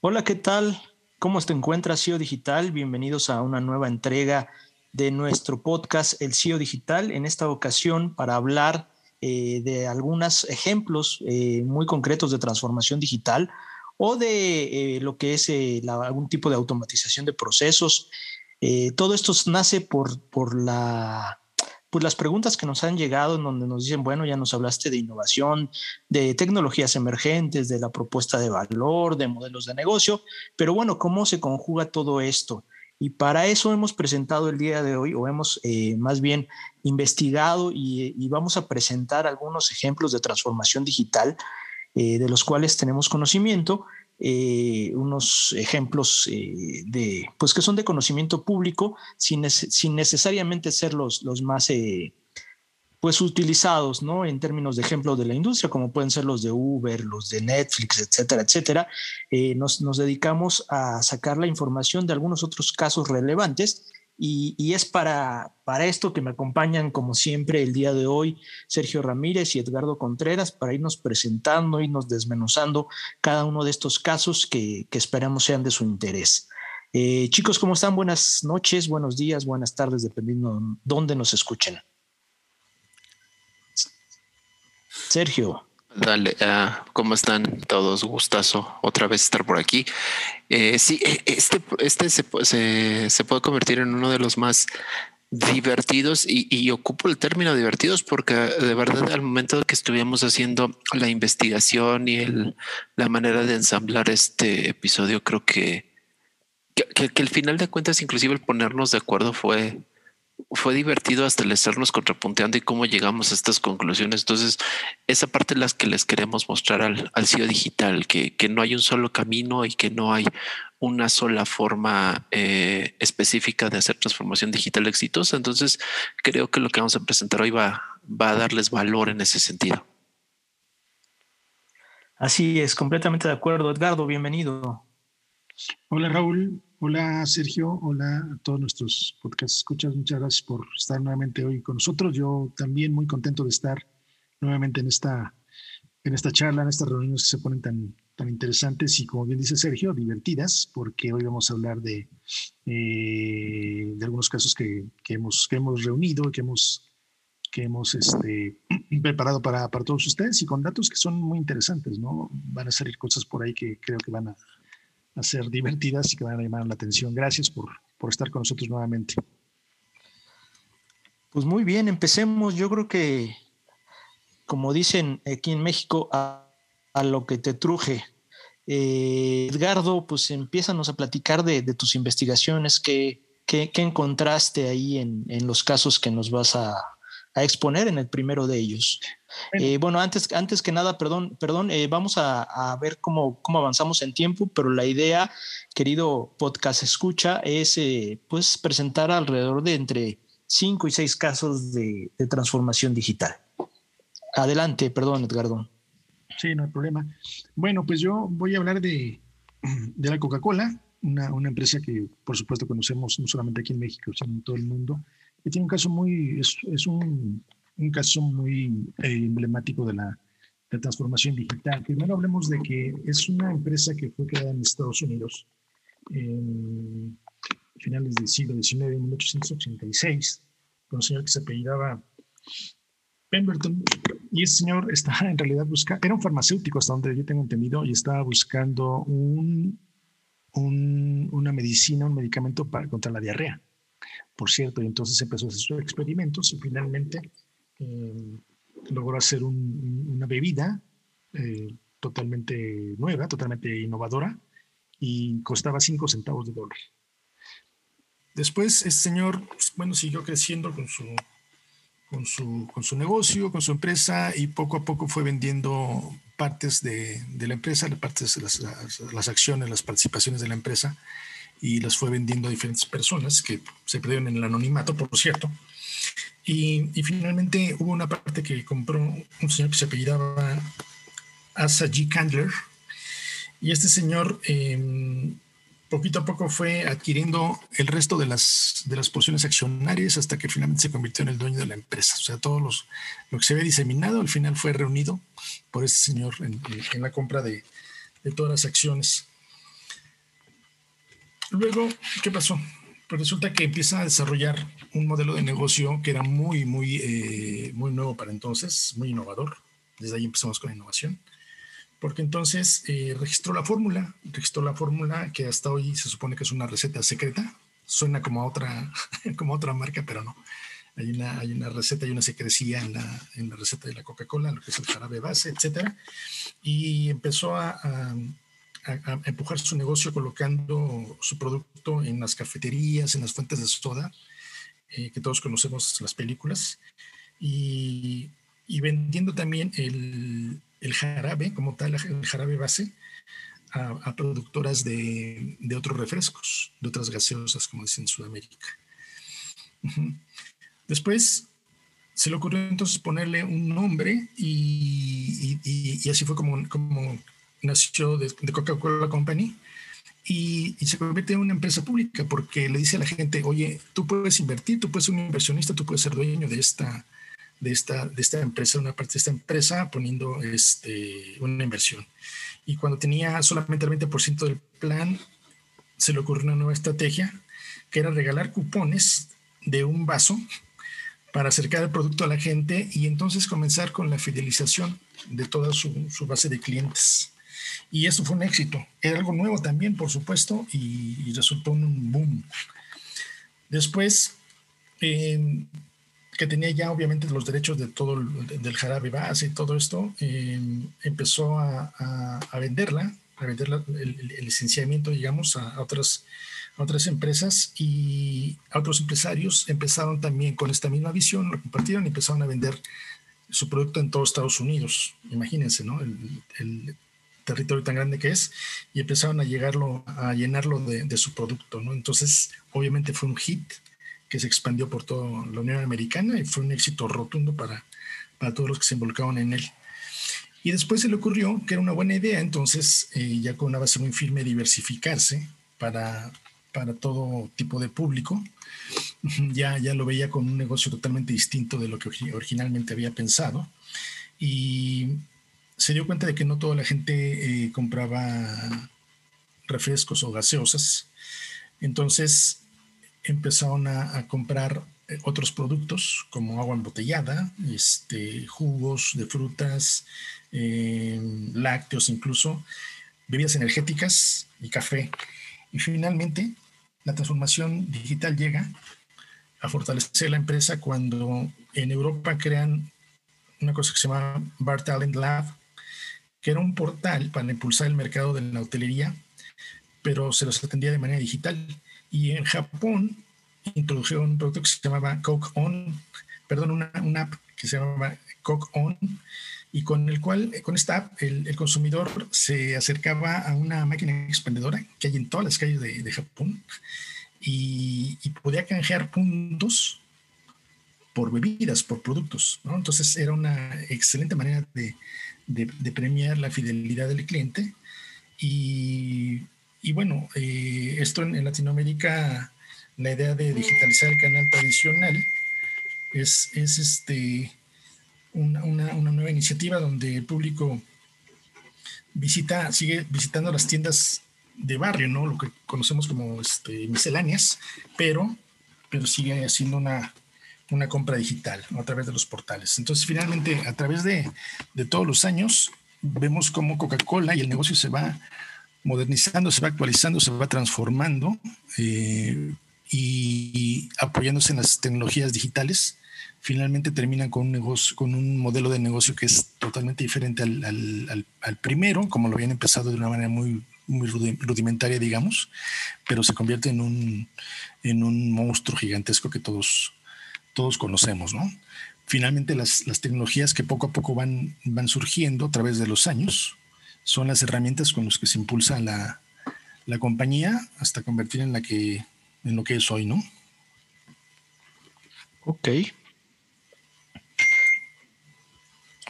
Hola, ¿qué tal? ¿Cómo te encuentras, CEO Digital? Bienvenidos a una nueva entrega de nuestro podcast El CEO Digital. En esta ocasión, para hablar eh, de algunos ejemplos eh, muy concretos de transformación digital o de eh, lo que es algún tipo de automatización de procesos. todo esto nace por, por la pues las preguntas que nos han llegado en donde nos dicen, bueno, ya nos hablaste de innovación, de tecnologías emergentes, de la propuesta de valor, de modelos de negocio, pero bueno, ¿cómo se conjuga todo esto? Y para eso hemos presentado el día de hoy, o hemos eh, más bien investigado y, vamos a presentar algunos ejemplos de transformación digital eh, de los cuales tenemos conocimiento eh, unos ejemplos eh, de, pues que son de conocimiento público sin, necesariamente ser los, los más eh, pues utilizados, ¿no? En términos de ejemplo de la industria, como pueden ser los de Uber, los de Netflix, etcétera, etcétera. nos dedicamos a sacar la información de algunos otros casos relevantes y, es para, para esto que me acompañan, como siempre, el día de hoy, Sergio Ramírez y Edgardo Contreras, para irnos presentando, irnos desmenuzando cada uno de estos casos que, que esperamos sean de su interés. Eh, chicos, ¿cómo están? Buenas noches, buenos días, buenas tardes, dependiendo de dónde nos escuchen. Sergio. Dale, uh, ¿cómo están todos? Gustazo otra vez estar por aquí. Eh, sí, e, este, este se, se, puede convertir en uno de los más divertidos y, y, ocupo el término divertidos porque de verdad al momento que estuvimos haciendo la investigación y el, la manera de ensamblar este episodio, creo que, que, que, el final de cuentas, inclusive el ponernos de acuerdo fue, fue divertido hasta el estarnos contrapunteando y cómo llegamos a estas conclusiones. Entonces, esa parte es las que les queremos mostrar al, al CEO digital, que, que, no hay un solo camino y que no hay una sola forma eh, específica de hacer transformación digital exitosa. Entonces, creo que lo que vamos a presentar hoy va, va a darles valor en ese sentido. Así es, completamente de acuerdo. Edgardo, bienvenido. Hola Raúl, Hola Sergio, hola a todos nuestros podcast escuchas. Muchas gracias por estar nuevamente hoy con nosotros. Yo también muy contento de estar nuevamente en esta, en esta charla, en estas reuniones que se ponen tan, tan interesantes y como bien dice Sergio, divertidas, porque hoy vamos a hablar de, eh, de algunos casos que, que, hemos, hemos reunido, que hemos, que hemos este, preparado para, para todos ustedes y con datos que son muy interesantes, ¿no? Van a salir cosas por ahí que creo que van a a ser divertidas y que van a llamar la atención. Gracias por, por estar con nosotros nuevamente. Pues muy bien, empecemos. Yo creo que, como dicen aquí en México, a, lo que te truje. Eh, Edgardo, pues empiezanos a platicar de, tus investigaciones, qué, qué, encontraste ahí en, en, los casos que nos vas a, a exponer en el primero de ellos. Eh, bueno, antes, antes que nada, perdón, perdón, eh, vamos a, ver cómo, cómo avanzamos en tiempo, pero la idea, querido podcast escucha, es eh, pues presentar alrededor de entre cinco y seis casos de, transformación digital. Adelante, perdón, Edgardo. Sí, no hay problema. Bueno, pues yo voy a hablar de, de la Coca-Cola, una, una, empresa que por supuesto conocemos no solamente aquí en México, sino en todo el mundo, tiene un caso muy, es, es un, un caso muy eh, emblemático de la, de transformación digital. Primero hablemos de que es una empresa que fue creada en Estados Unidos en finales del siglo XIX, en 1886, con un señor que se apellidaba Pemberton. Y ese señor estaba en realidad buscando, era un farmacéutico hasta donde yo tengo entendido, y estaba buscando un, un, una medicina, un medicamento para, contra la diarrea, por cierto. Y entonces empezó a hacer sus experimentos y finalmente eh, logró hacer una bebida eh, totalmente nueva, totalmente innovadora y costaba 5 centavos de dólar. Después, este señor, pues, bueno, siguió creciendo con su, con su, con su negocio, con su empresa y poco a poco fue vendiendo partes de, de la empresa, partes las, las, las, acciones, las participaciones de la empresa y las fue vendiendo a diferentes personas que se perdieron en el anonimato, por cierto. Y, finalmente hubo una parte que compró un señor que se apellidaba Asa G. Candler. Y este señor em, poquito a poco fue adquiriendo el resto de las, de las porciones accionarias hasta que finalmente se convirtió en el dueño de la empresa. O sea, todo lo que se había diseminado al final fue reunido por este señor en, en la compra de, de, todas las acciones. Luego, ¿qué pasó? Pues resulta que empieza a desarrollar un modelo de negocio que era muy, muy, eh, muy nuevo para entonces, muy innovador. Desde ahí empezamos con la innovación. Porque entonces eh, registró la fórmula, registró la fórmula que hasta hoy se supone que es una receta secreta. Suena como a otra, como otra marca, pero no. Hay una, hay una receta, hay una secrecía en la, en la receta de la Coca-Cola, lo que es el jarabe base, etcétera. Y empezó a a, empujar su negocio colocando su producto en las cafeterías, en las fuentes de soda, eh, que todos conocemos las películas, y, vendiendo también el, jarabe, como tal, el jarabe base, a, productoras de, otros refrescos, de otras gaseosas, como dicen en Sudamérica. Después se le ocurrió entonces ponerle un nombre y, así fue como nació de, Coca-Cola Company y, se convierte en una empresa pública porque le dice a la gente, oye, tú puedes invertir, tú puedes ser un inversionista, tú puedes ser dueño de esta, de esta, de esta empresa, una parte de esta empresa poniendo este, una inversión. Y cuando tenía solamente el 20% del plan, se le ocurrió una nueva estrategia que era regalar cupones de un vaso para acercar el producto a la gente y entonces comenzar con la fidelización de toda su base de clientes. Y esto fue un éxito. Era algo nuevo también, por supuesto, y, resultó un boom. Después, que tenía ya obviamente los derechos de todo el, del jarabe base y todo esto, em, empezó a, venderla, a vender el, licenciamiento, digamos, a, otras, a otras empresas y a otros empresarios empezaron también con esta misma visión, lo compartieron y empezaron a vender su producto en todos Estados Unidos. Imagínense, ¿no? Territorio tan grande que es y empezaron a llegarlo, a llenarlo de, su producto, ¿no? Entonces, obviamente fue un hit que se expandió por toda la Unión Americana y fue un éxito rotundo para, para todos los que se involucraron en él. Y después se le ocurrió que era una buena idea, entonces, eh, ya con una base muy firme, diversificarse para, para todo tipo de público. Ya, ya lo veía con un negocio totalmente distinto de lo que originalmente había pensado. Y se dio cuenta de que no toda la gente eh, compraba refrescos o gaseosas. Entonces empezaron a, comprar eh, otros productos como agua embotellada, este, jugos de frutas, eh, lácteos incluso, bebidas energéticas y café. Y finalmente la transformación digital llega a fortalecer la empresa cuando en Europa crean una cosa que se llama Bar Talent Lab, que era un portal para impulsar el mercado de la hotelería, pero se los atendía de manera digital. Y en Japón introdujeron un producto que se llamaba Coke On, perdón, una, app que se llamaba Coke On, y con el cual, con esta app, el, consumidor se acercaba a una máquina expendedora que hay en todas las calles de, Japón y, podía canjear puntos por bebidas, por productos. Entonces era una excelente manera de, premiar la fidelidad del cliente. Y, bueno, eh, esto en, Latinoamérica, la idea de digitalizar el canal tradicional es, es este, una, nueva iniciativa donde el público visita, sigue visitando las tiendas de barrio, ¿no? Lo que conocemos como este, misceláneas, pero, pero sigue haciendo una, una compra digital a través de los portales. Entonces, finalmente, a través de, de todos los años, vemos cómo Coca-Cola y el negocio se va modernizando, se va actualizando, se va transformando eh, y apoyándose en las tecnologías digitales, finalmente terminan con un negocio, con un modelo de negocio que es totalmente diferente al, al, primero, como lo habían empezado de una manera muy, muy rudimentaria, digamos, pero se convierte en un, en un monstruo gigantesco que todos todos conocemos, ¿no? Finalmente, las, tecnologías que poco a poco van, van surgiendo a través de los años son las herramientas con las que se impulsa la, compañía hasta convertir en, la que, en lo que es hoy, ¿no? Ok.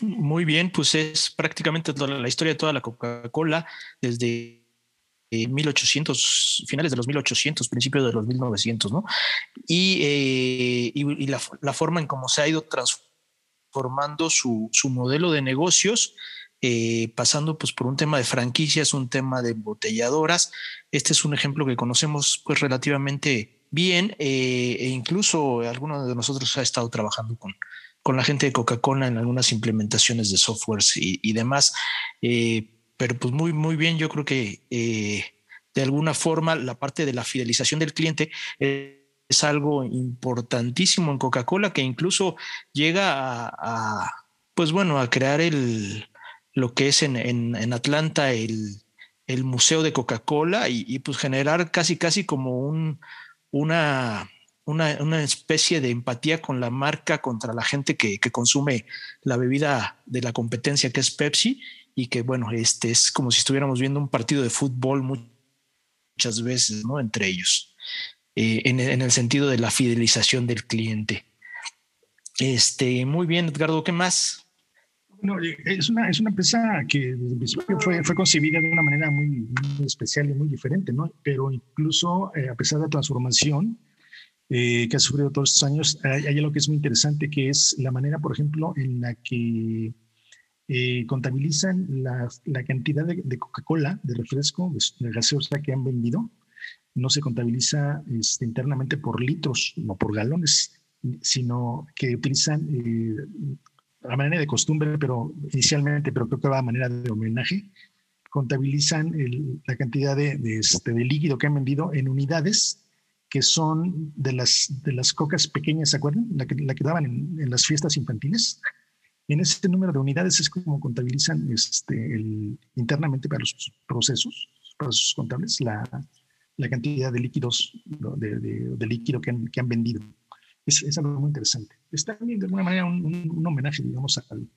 Muy bien, pues es prácticamente la historia de toda la Coca-Cola desde 1800, finales de los 1800, principios de los 1900, ¿no? Y, eh, y, la, forma en cómo se ha ido transformando su, su, modelo de negocios eh, pasando pues por un tema de franquicias, un tema de embotelladoras. Este es un ejemplo que conocemos pues relativamente bien eh, e incluso alguno de nosotros ha estado trabajando con, con la gente de Coca-Cola en algunas implementaciones de softwares y, demás. Eh, pero pues muy, muy bien, yo creo que de alguna forma la parte de la fidelización del cliente es algo importantísimo en Coca-Cola que incluso llega a, pues bueno, a crear el, lo que es en, Atlanta el, Museo de Coca-Cola y, pues generar casi, casi como un, una, una, especie de empatía con la marca contra la gente que, consume la bebida de la competencia que es Pepsi y que bueno, este es como si estuviéramos viendo un partido de fútbol muchas veces, ¿no? Entre ellos, eh, en, en, el sentido de la fidelización del cliente. Este, muy bien, Edgardo, ¿qué más? No, eh, es una, es una empresa que fue, fue concebida de una manera muy, especial y muy diferente, ¿no? Pero incluso eh, a pesar de la transformación eh, que ha sufrido todos estos años, hay, algo que es muy interesante, que es la manera, por ejemplo, en la que contabilizan la, la, cantidad de, Coca-Cola, de refresco, de, gaseosa que han vendido. No se contabiliza este, internamente por litros, no por galones, sino que utilizan a manera de costumbre, pero inicialmente, pero creo que va a manera de homenaje, contabilizan la cantidad de, este, de, líquido que han vendido en unidades que son de las, de las cocas pequeñas, ¿se acuerdan? La que, la que daban en, las fiestas infantiles. En ese número de unidades es como contabilizan este, internamente para los procesos, procesos contables, la, cantidad de líquidos, de, de, líquido que han, vendido es, algo muy interesante. Es también de alguna manera un, homenaje, digamos, al,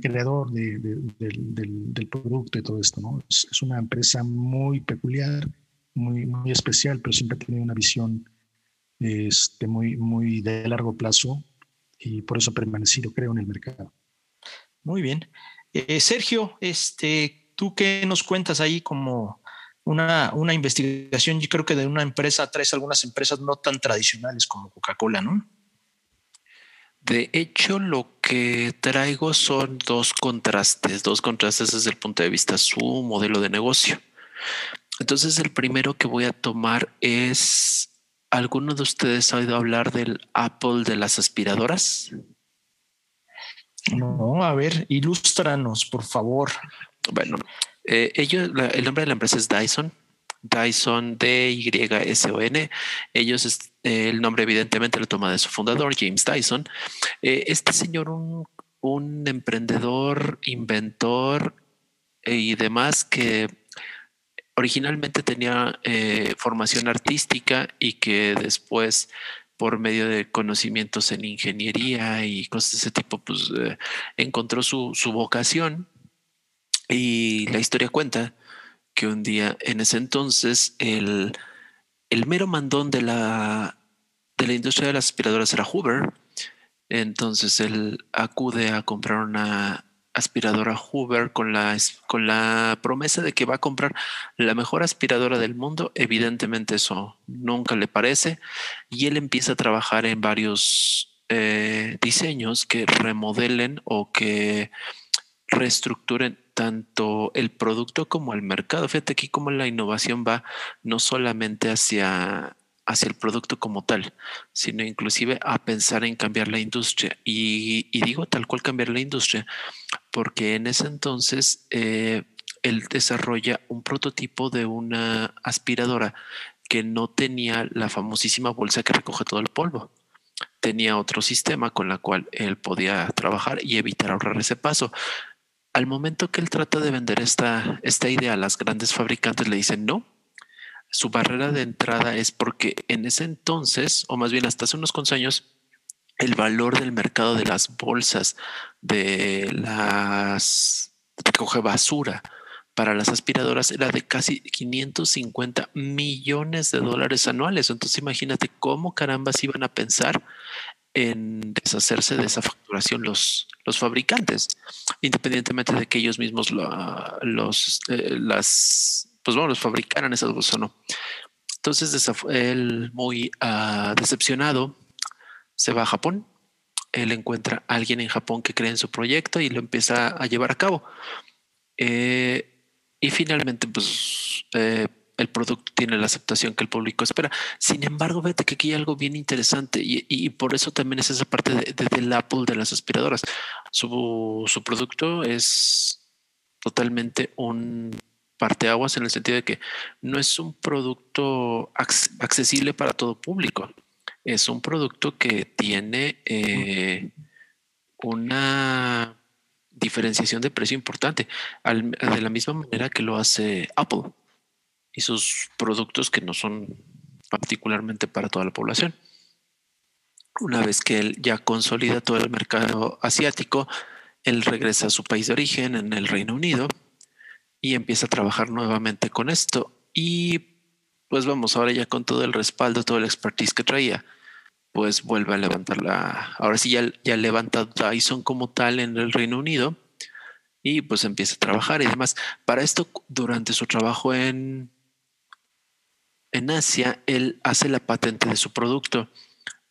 creador del, producto y todo esto, ¿no? Es, una empresa muy peculiar, muy, muy especial, pero siempre ha tenido una visión este, muy, muy de largo plazo y por eso ha permanecido, creo, en el mercado. Muy bien. Eh, Sergio, este, ¿tú qué nos cuentas ahí como una, una investigación, yo creo que de una empresa traes algunas empresas no tan tradicionales como Coca-Cola, ¿no? De hecho, lo que traigo son dos contrastes, dos contrastes desde el punto de vista su modelo de negocio. Entonces, el primero que voy a tomar es, ¿alguno de ustedes ha oído hablar del Apple de las aspiradoras? No, a ver, ilústranos, por favor. Bueno, eh, ellos, el nombre de la empresa es Dyson. Dyson D-Y-S-O-N. Ellos, el nombre evidentemente lo toma de su fundador, James Dyson. Eh, este señor, un, un, emprendedor, inventor eh, y demás que originalmente tenía formación artística y que después por medio de conocimientos en ingeniería y cosas de ese tipo, pues encontró su, su vocación y la historia cuenta que un día, en ese entonces, el, el mero mandón de la, de la industria de las aspiradoras era Hoover. Entonces él acude a comprar una aspiradora Hoover con la, con la promesa de que va a comprar la mejor aspiradora del mundo. Evidentemente eso nunca le parece y él empieza a trabajar en varios eh, diseños que remodelen o que reestructuren tanto el producto como el mercado. Fíjate aquí cómo la innovación va no solamente hacia, hacia el producto como tal, sino inclusive a pensar en cambiar la industria. Y, digo tal cual cambiar la industria, porque en ese entonces eh, él desarrolla un prototipo de una aspiradora que no tenía la famosísima bolsa que recoge todo el polvo tenía otro sistema con la cual él podía trabajar y evitar ahorrar ese paso al momento que él trata de vender esta, esta idea a las grandes fabricantes, le dicen no. Su barrera de entrada es porque en ese entonces, o más bien hasta hace unos cuantos años, el valor del mercado de las bolsas de las recoge basura para las aspiradoras era de casi 550 millones de dólares anuales. Entonces imagínate cómo carambas iban a pensar en deshacerse de esa facturación los, los fabricantes, independientemente de que ellos mismos los, eh, las, pues bueno, los fabricaran esas bolsas o no. Entonces, él muy ah, decepcionado se va a Japón. Él encuentra a alguien en Japón que cree en su proyecto y lo empieza a llevar a cabo. Eh, y finalmente, pues eh, el producto tiene la aceptación que el público espera. Sin embargo, vete que aquí hay algo bien interesante y, por eso también es esa parte de, del Apple de las aspiradoras. Su, su producto es totalmente un parteaguas en el sentido de que no es un producto accesible para todo público. Es un producto que tiene eh, una diferenciación de precio importante, de la misma manera que lo hace Apple y sus productos que no son particularmente para toda la población. Una vez que él ya consolida todo el mercado asiático, él regresa a su país de origen en el Reino Unido y empieza a trabajar nuevamente con esto. Y pues vamos, ahora ya con todo el respaldo, todo el expertise que traía, pues vuelve a levantar la. Ahora sí, ya, ya levanta Dyson como tal en el Reino Unido y pues empieza a trabajar y demás. Para esto, durante su trabajo en en Asia, él hace la patente de su producto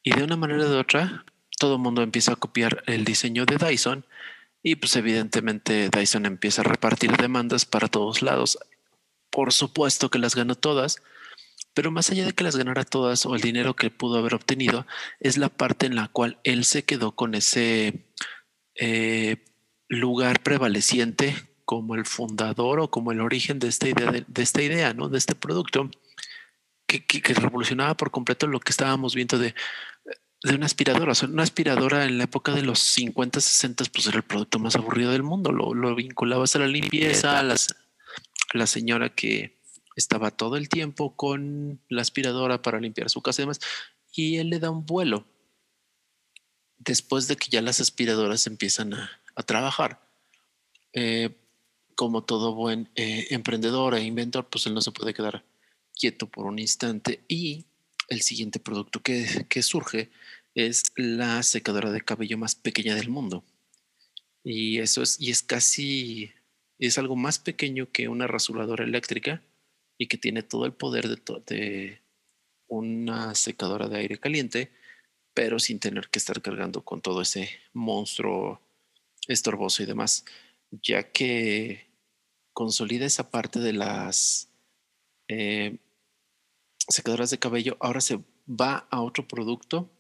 y de una manera u otra, todo el mundo empieza a copiar el diseño de Dyson y pues evidentemente Dyson empieza a repartir demandas para todos lados. Por supuesto que las ganó todas, pero más allá de que las ganara todas o el dinero que pudo haber obtenido, es la parte en la cual él se quedó con ese eh, lugar prevaleciente como el fundador o como el origen de esta idea, de, esta idea, ¿no? De este producto que, revolucionaba por completo lo que estábamos viendo de, de una aspiradora. Una aspiradora en la época de los 50, 60, pues era el producto más aburrido del mundo. Lo, lo vinculabas a la limpieza, a, las, la señora que estaba todo el tiempo con la aspiradora para limpiar su casa y demás. Y él le da un vuelo después de que ya las aspiradoras empiezan a, trabajar. Eh, como todo buen eh, emprendedor e inventor, pues él no se puede quedar quieto por un instante y el siguiente producto que, que surge es la secadora de cabello más pequeña del mundo. Y eso es, y es casi, es algo más pequeño que una rasuradora eléctrica y que tiene todo el poder de, una secadora de aire caliente, pero sin tener que estar cargando con todo ese monstruo estorboso y demás, ya que consolida esa parte de las eh, secadoras de cabello, ahora se va a otro producto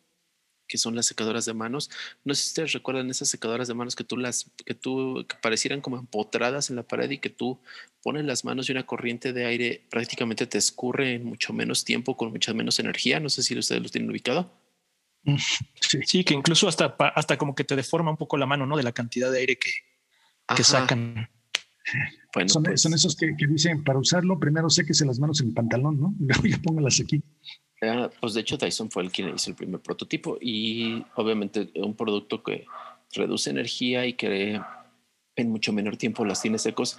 que son las secadoras de manos. No sé si ustedes recuerdan esas secadoras de manos que tú las, que tú, que parecieran como empotradas en la pared y que tú pones las manos y una corriente de aire prácticamente te escurre en mucho menos tiempo, con mucha menos energía. No sé si ustedes lo tienen ubicado. Mm, sí, que incluso hasta, hasta como que te deforma un poco la mano, ¿no? De la cantidad de aire que, que sacan. Bueno, son, pues son esos que, dicen, para usarlo, primero séquese las manos en el pantalón, ¿no? Y luego ya póngalas aquí. Pues de hecho Dyson fue el quien hizo el primer prototipo y obviamente un producto que reduce energía y que en mucho menor tiempo las tiene secos,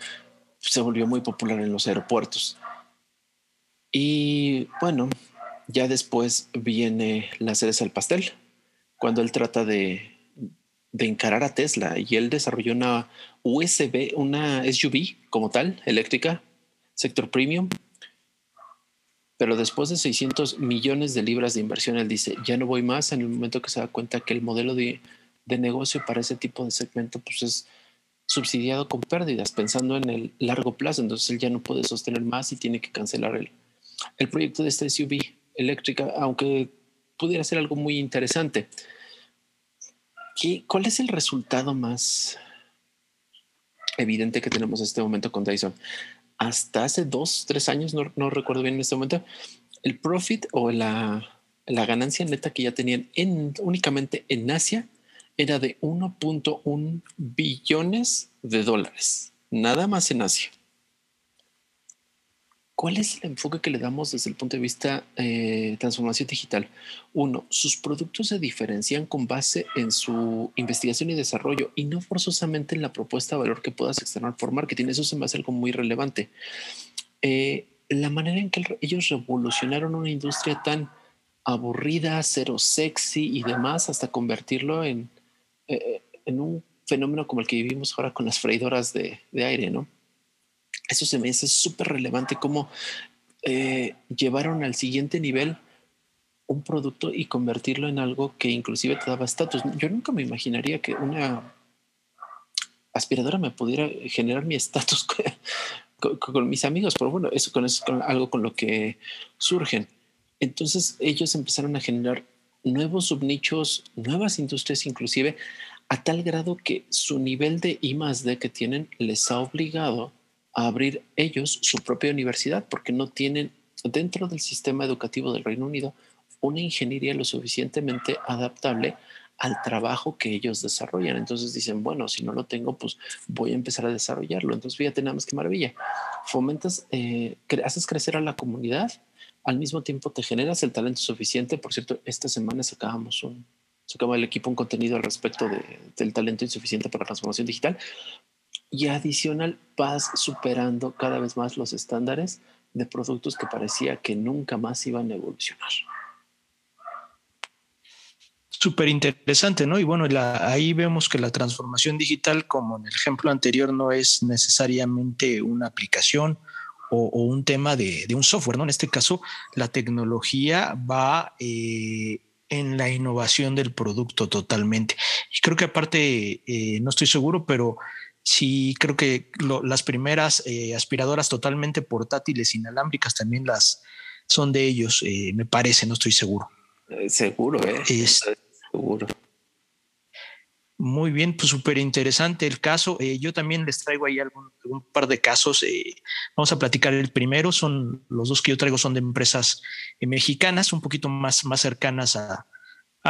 se volvió muy popular en los aeropuertos. Y bueno, ya después viene la cereza al pastel, cuando él trata de de encarar a Tesla y él desarrolló una USB, una SUV como tal, eléctrica, sector premium. Pero después de 600 millones de libras de inversión, él dice, ya no voy más en el momento que se da cuenta que el modelo de, negocio para ese tipo de segmento pues es subsidiado con pérdidas, pensando en el largo plazo. Entonces él ya no puede sostener más y tiene que cancelar el, el proyecto de esta SUV eléctrica, aunque pudiera ser algo muy interesante. ¿Cuál es el resultado más evidente que tenemos en este momento con Dyson? Hasta hace dos, tres años, no, recuerdo bien en este momento, el profit o la, ganancia neta que ya tenían en, únicamente en Asia era de 1.1 billones de dólares, nada más en Asia. ¿Cuál es el enfoque que le damos desde el punto de vista eh, transformación digital? Uno, sus productos se diferencian con base en su investigación y desarrollo y no forzosamente en la propuesta de valor que puedas externar por marketing. Eso se me hace algo muy relevante. Eh, la manera en que ellos revolucionaron una industria tan aburrida, cero sexy y demás, hasta convertirlo en, eh, en un fenómeno como el que vivimos ahora con las freidoras de, de aire, ¿no? Eso se me hace súper relevante cómo eh, llevaron al siguiente nivel un producto y convertirlo en algo que inclusive te daba estatus. Yo nunca me imaginaría que una aspiradora me pudiera generar mi estatus con, mis amigos, pero bueno, eso con eso con algo con lo que surgen. Entonces ellos empezaron a generar nuevos subnichos, nuevas industrias inclusive, a tal grado que su nivel de I más D que tienen les ha obligado a abrir ellos su propia universidad porque no tienen dentro del sistema educativo del Reino Unido una ingeniería lo suficientemente adaptable al trabajo que ellos desarrollan. Entonces dicen, bueno, si no lo tengo, pues voy a empezar a desarrollarlo. Entonces fíjate nada más qué maravilla. Fomentas, eh, haces crecer a la comunidad, al mismo tiempo te generas el talento suficiente. Por cierto, esta semana sacábamos un, sacaba el equipo un contenido al respecto del talento insuficiente para la transformación digital. Y adicional, vas superando cada vez más los estándares de productos que parecía que nunca más iban a evolucionar. Súper interesante, ¿no? Y bueno, ahí vemos que la transformación digital, como en el ejemplo anterior, no es necesariamente una aplicación o, un tema de, un software, ¿no? En este caso, la tecnología va eh, en la innovación del producto totalmente. Y creo que aparte, eh, no estoy seguro, pero sí creo que las primeras eh, aspiradoras totalmente portátiles inalámbricas también las son de ellos, me parece, no estoy seguro. seguro, ¿eh? Seguro. Muy bien, pues súper interesante el caso. Eh, yo también les traigo ahí algún, par de casos. Eh, vamos a platicar el primero. Son los dos que yo traigo son de empresas eh, mexicanas, un poquito más, más cercanas a,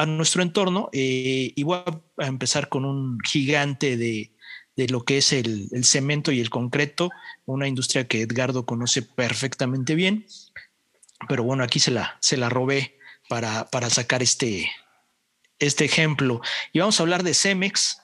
nuestro entorno. y voy a empezar con un gigante de, lo que es el, cemento y el concreto, una industria que Edgardo conoce perfectamente bien. Pero bueno, aquí se la, se la robé para, para sacar este, este ejemplo. Y vamos a hablar de Cemex,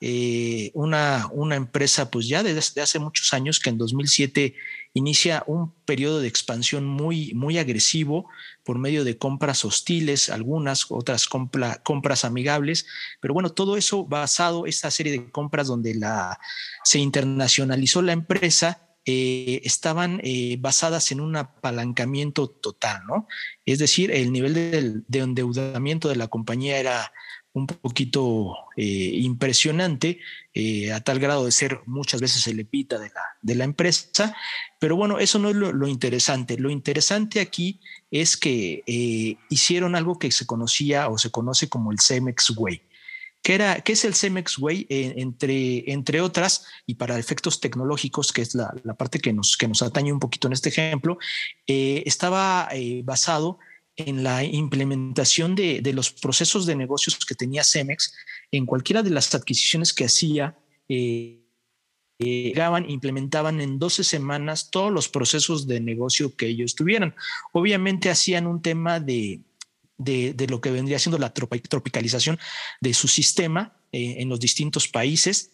eh, una, una, empresa pues ya desde hace muchos años que en 2007 inicia un periodo de expansión muy, muy agresivo por medio de compras hostiles, algunas, otras compras amigables, pero bueno, todo eso basado, esta serie de compras donde la, se internacionalizó la empresa, eh, estaban eh, basadas en un apalancamiento total, ¿no? Es decir, el nivel de, endeudamiento de la compañía era un poquito eh, impresionante, a tal grado de ser muchas veces el epita de la, de la empresa. Pero bueno, eso no es lo, interesante. Lo interesante aquí es que hicieron algo que se conocía o se conoce como el Cemex Way. ¿Qué, era, qué es el Cemex Way? Eh, entre, entre otras, y para efectos tecnológicos, que es la, la, parte que nos, que nos atañe un poquito en este ejemplo, eh, estaba eh, basado en la implementación de, de, los procesos de negocios que tenía Cemex en cualquiera de las adquisiciones que hacía. llegaban, implementaban en 12 semanas todos los procesos de negocio que ellos tuvieran. Obviamente hacían un tema de, de, lo que vendría siendo la tropicalización de su sistema eh, en los distintos países.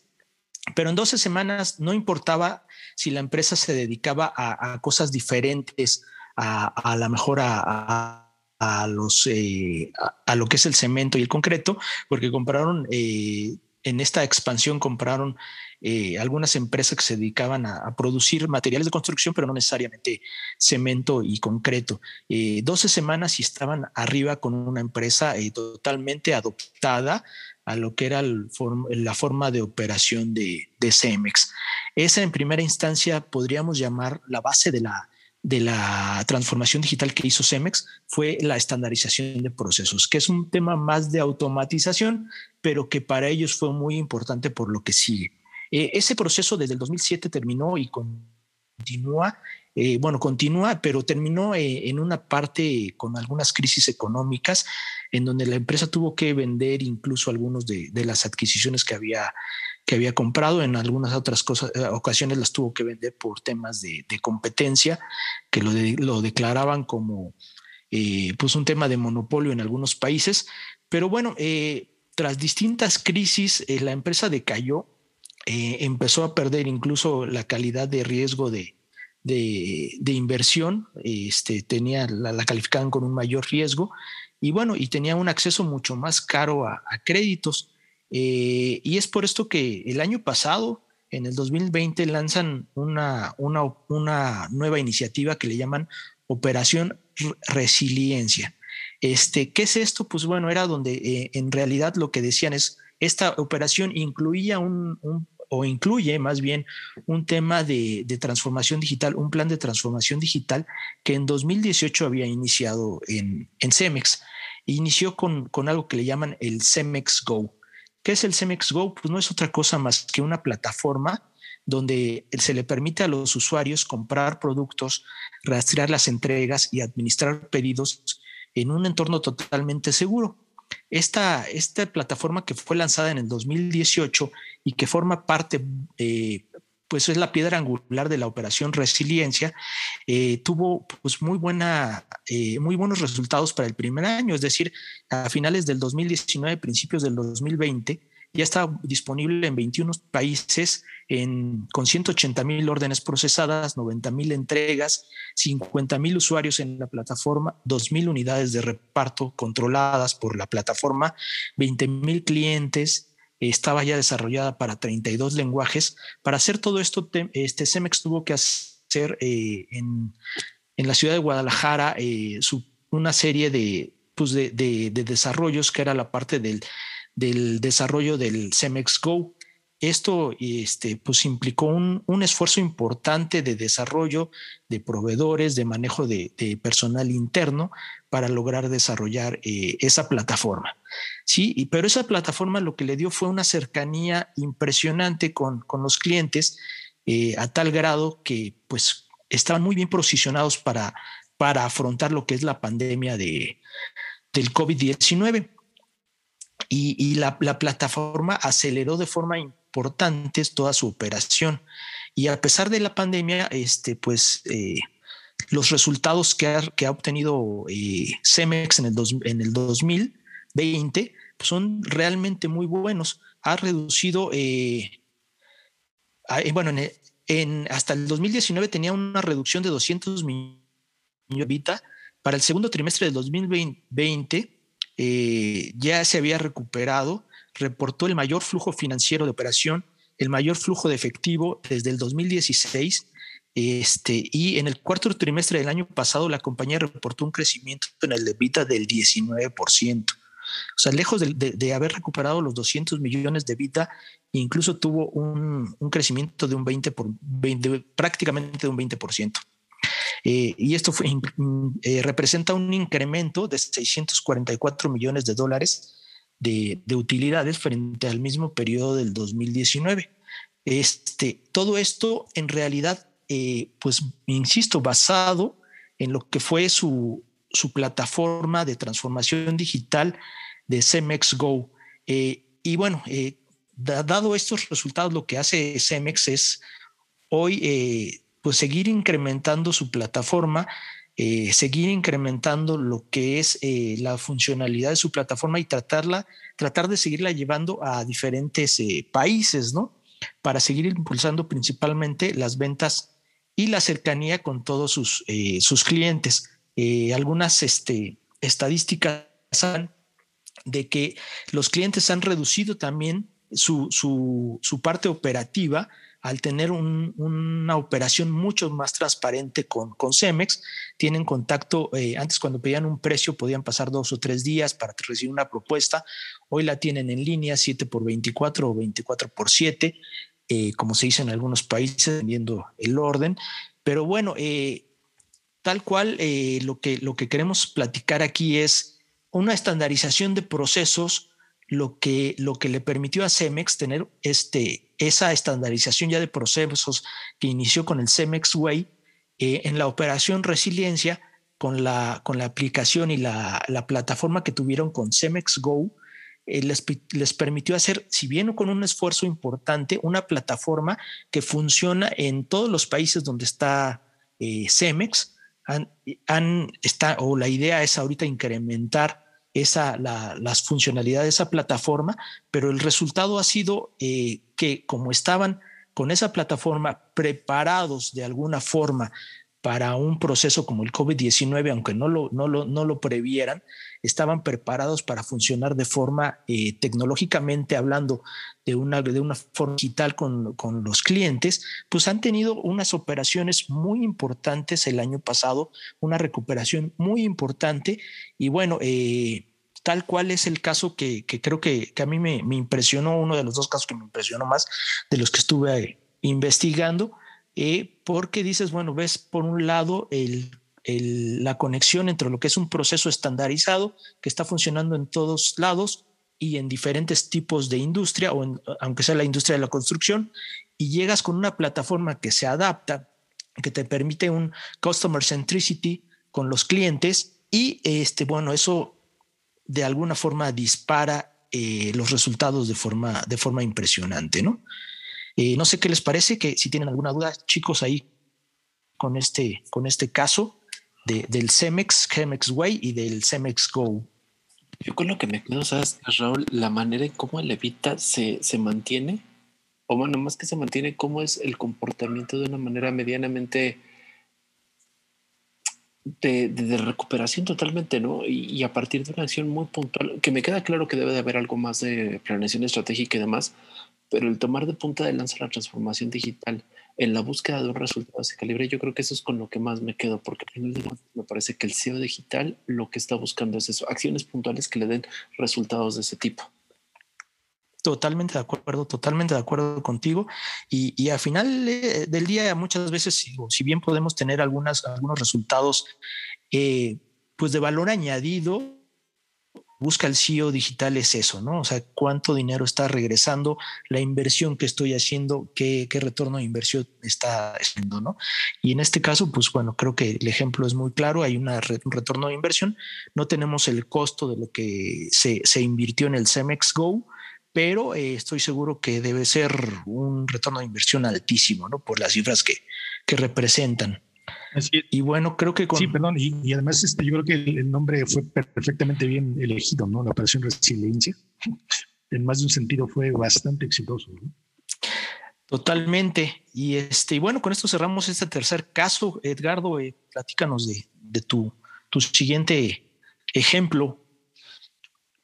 Pero en 12 semanas no importaba si la empresa se dedicaba a, cosas diferentes, a, a la mejor los, eh, a, lo que es el cemento y el concreto, porque compraron eh, en esta expansión compraron eh, algunas empresas que se dedicaban a, producir materiales de construcción, pero no necesariamente cemento y concreto. Eh, 12 semanas y estaban arriba con una empresa totalmente adoptada a lo que era la forma de operación de, de Cemex. Esa en primera instancia podríamos llamar la base de la, de la transformación digital que hizo Cemex fue la estandarización de procesos, que es un tema más de automatización, pero que para ellos fue muy importante por lo que sigue. Eh, ese proceso desde el 2007 terminó y continúa, eh, bueno, continúa, pero terminó eh, en una parte con algunas crisis económicas, en donde la empresa tuvo que vender incluso algunos de, de las adquisiciones que había que había comprado, en algunas otras eh, ocasiones las tuvo que vender por temas de, competencia, que lo, declaraban como eh, pues un tema de monopolio en algunos países. Pero bueno, eh, tras distintas crisis, la empresa decayó, empezó a perder incluso la calidad de riesgo de, de, inversión, este, tenía, la, calificaban con un mayor riesgo y bueno, y tenía un acceso mucho más caro a créditos. Eh, y es por esto que el año pasado, en el 2020, lanzan una, una, nueva iniciativa que le llaman Operación Resiliencia. Este, ¿Qué es esto? Pues bueno, era donde eh, en realidad lo que decían es, esta operación incluía un, o incluye más bien un tema de, transformación digital, un plan de transformación digital que en 2018 había iniciado en, en Cemex. Inició con, con algo que le llaman el Cemex Go. ¿Qué es el Cemex Go? Pues no es otra cosa más que una plataforma donde se le permite a los usuarios comprar productos, rastrear las entregas y administrar pedidos en un entorno totalmente seguro. Esta, esta plataforma que fue lanzada en el 2018 y que forma parte, eh, pues es la piedra angular de la operación Resiliencia, eh, tuvo pues muy, buena, eh, muy buenos resultados para el primer año, es decir, a finales del 2019, principios del 2020, ya está disponible en 21 países en, con 180 mil órdenes procesadas, 90 mil entregas, 50 mil usuarios en la plataforma, 2 mil unidades de reparto controladas por la plataforma, 20 mil clientes. Estaba ya desarrollada para 32 lenguajes. Para hacer todo esto, este CEMEX tuvo que hacer eh, en, en, la ciudad de Guadalajara eh, una serie de, pues de, de, de desarrollos que era la parte del del desarrollo del CEMEX Go. Esto este, pues implicó un, esfuerzo importante de desarrollo de proveedores, de manejo de, personal interno para lograr desarrollar eh, esa plataforma. Sí, pero esa plataforma lo que le dio fue una cercanía impresionante con, los clientes eh, a tal grado que pues estaban muy bien posicionados para, para afrontar lo que es la pandemia de, del COVID-19 y, la, plataforma aceleró de forma importante toda su operación. Y a pesar de la pandemia, este, pues eh, los resultados que ha, obtenido eh, Cemex en el, el 2020 pues, son realmente muy buenos. Ha reducido, eh, bueno, en, hasta el 2019 tenía una reducción de 200 millones de Para el segundo trimestre del 2020 eh, ya se había recuperado, reportó el mayor flujo financiero de operación, el mayor flujo de efectivo desde el 2016. Este, y en el cuarto trimestre del año pasado, la compañía reportó un crecimiento en el EBITDA del 19%. O sea, lejos de, haber recuperado los 200 millones de EBITDA, incluso tuvo un, crecimiento de un 20 por prácticamente de un 20%. Eh, y esto eh, representa un incremento de 644 millones de dólares de, utilidades frente al mismo periodo del 2019. Este, todo esto en realidad, eh, pues, insisto, basado en lo que fue su, plataforma de transformación digital de Cemex Go. y bueno, dado estos resultados, lo que hace Cemex es hoy pues seguir incrementando su plataforma, eh, seguir incrementando lo que es eh, la funcionalidad de su plataforma y tratarla, tratar de seguirla llevando a diferentes eh, países, ¿no? Para seguir impulsando principalmente las ventas y la cercanía con todos sus, sus clientes. algunas este, estadísticas de que los clientes han reducido también su, su, su parte operativa al tener una operación mucho más transparente con, con Cemex, tienen contacto, eh, antes cuando pedían un precio podían pasar dos o tres días para recibir una propuesta, hoy la tienen en línea 7 por 24 o 24 por 7, eh, como se dice en algunos países, dependiendo el orden, pero bueno, eh, tal cual lo, que, lo que queremos platicar aquí es una estandarización de procesos, lo que, lo que le permitió a Cemex tener este, esa estandarización ya de procesos que inició con el Cemex Way eh, en la operación Resiliencia, con la, con la aplicación y la, la plataforma que tuvieron con Cemex Go, eh, les, les, permitió hacer, si bien con un esfuerzo importante, una plataforma que funciona en todos los países donde está eh, Cemex. Han, está, o la idea es ahorita incrementar esa, las funcionalidades de esa plataforma, pero el resultado ha sido eh, que como estaban con esa plataforma preparados de alguna forma para un proceso como el COVID-19, aunque no lo, no, lo, no lo previeran, estaban preparados para funcionar de forma eh, tecnológicamente hablando de una, de una forma digital con, con, los clientes, pues han tenido unas operaciones muy importantes el año pasado, una recuperación muy importante. Y bueno, eh, tal cual es el caso que, creo que, a mí me, impresionó, uno de los dos casos que me impresionó más de los que estuve investigando, eh, porque dices, bueno, ves por un lado la conexión entre lo que es un proceso estandarizado que está funcionando en todos lados y en diferentes tipos de industria, o aunque sea la industria de la construcción, y llegas con una plataforma que se adapta, que te permite un customer centricity con los clientes y este, bueno, eso de alguna forma dispara eh, los resultados de forma, de forma impresionante, ¿no? Eh, no sé qué les parece, que si tienen alguna duda, chicos, ahí con este, con este caso de, del Cemex, Cemex Way y del Cemex Go. Yo con lo que me quedo, ¿sabes, Raúl? La manera en cómo el Evita se, se mantiene, o bueno, más que se mantiene, cómo es el comportamiento de una manera medianamente de, recuperación totalmente, ¿no? Y, a partir de una acción muy puntual, que me queda claro que debe de haber algo más de planeación estratégica y demás, pero el tomar de punta de lanza la transformación digital en la búsqueda de un resultado de calibre, yo creo que eso es con lo que más me quedo, porque me parece que el SEO digital lo que está buscando es eso, acciones puntuales que le den resultados de ese tipo. Totalmente de acuerdo, totalmente de acuerdo contigo. Y, y al final eh, del día, muchas veces, si, bien podemos tener algunas, algunos resultados eh, pues de valor añadido, busca el CEO digital es eso, ¿no? O sea, cuánto dinero está regresando, la inversión que estoy haciendo, qué, qué retorno de inversión está haciendo, ¿no? Y en este caso, pues bueno, creo que el ejemplo es muy claro, hay una, un retorno de inversión, no tenemos el costo de lo que se, se invirtió en el Cemex Go, pero eh, estoy seguro que debe ser un retorno de inversión altísimo, ¿no? Por las cifras que, que representan. Y bueno, creo que con... Sí, perdón, y, además este, yo creo que el, nombre fue perfectamente bien elegido, ¿no? La operación resiliencia. En más de un sentido fue bastante exitoso. ¿no? Totalmente. Y este, y bueno, con esto cerramos este tercer caso. Edgardo, eh, platícanos de, de tu, tu siguiente ejemplo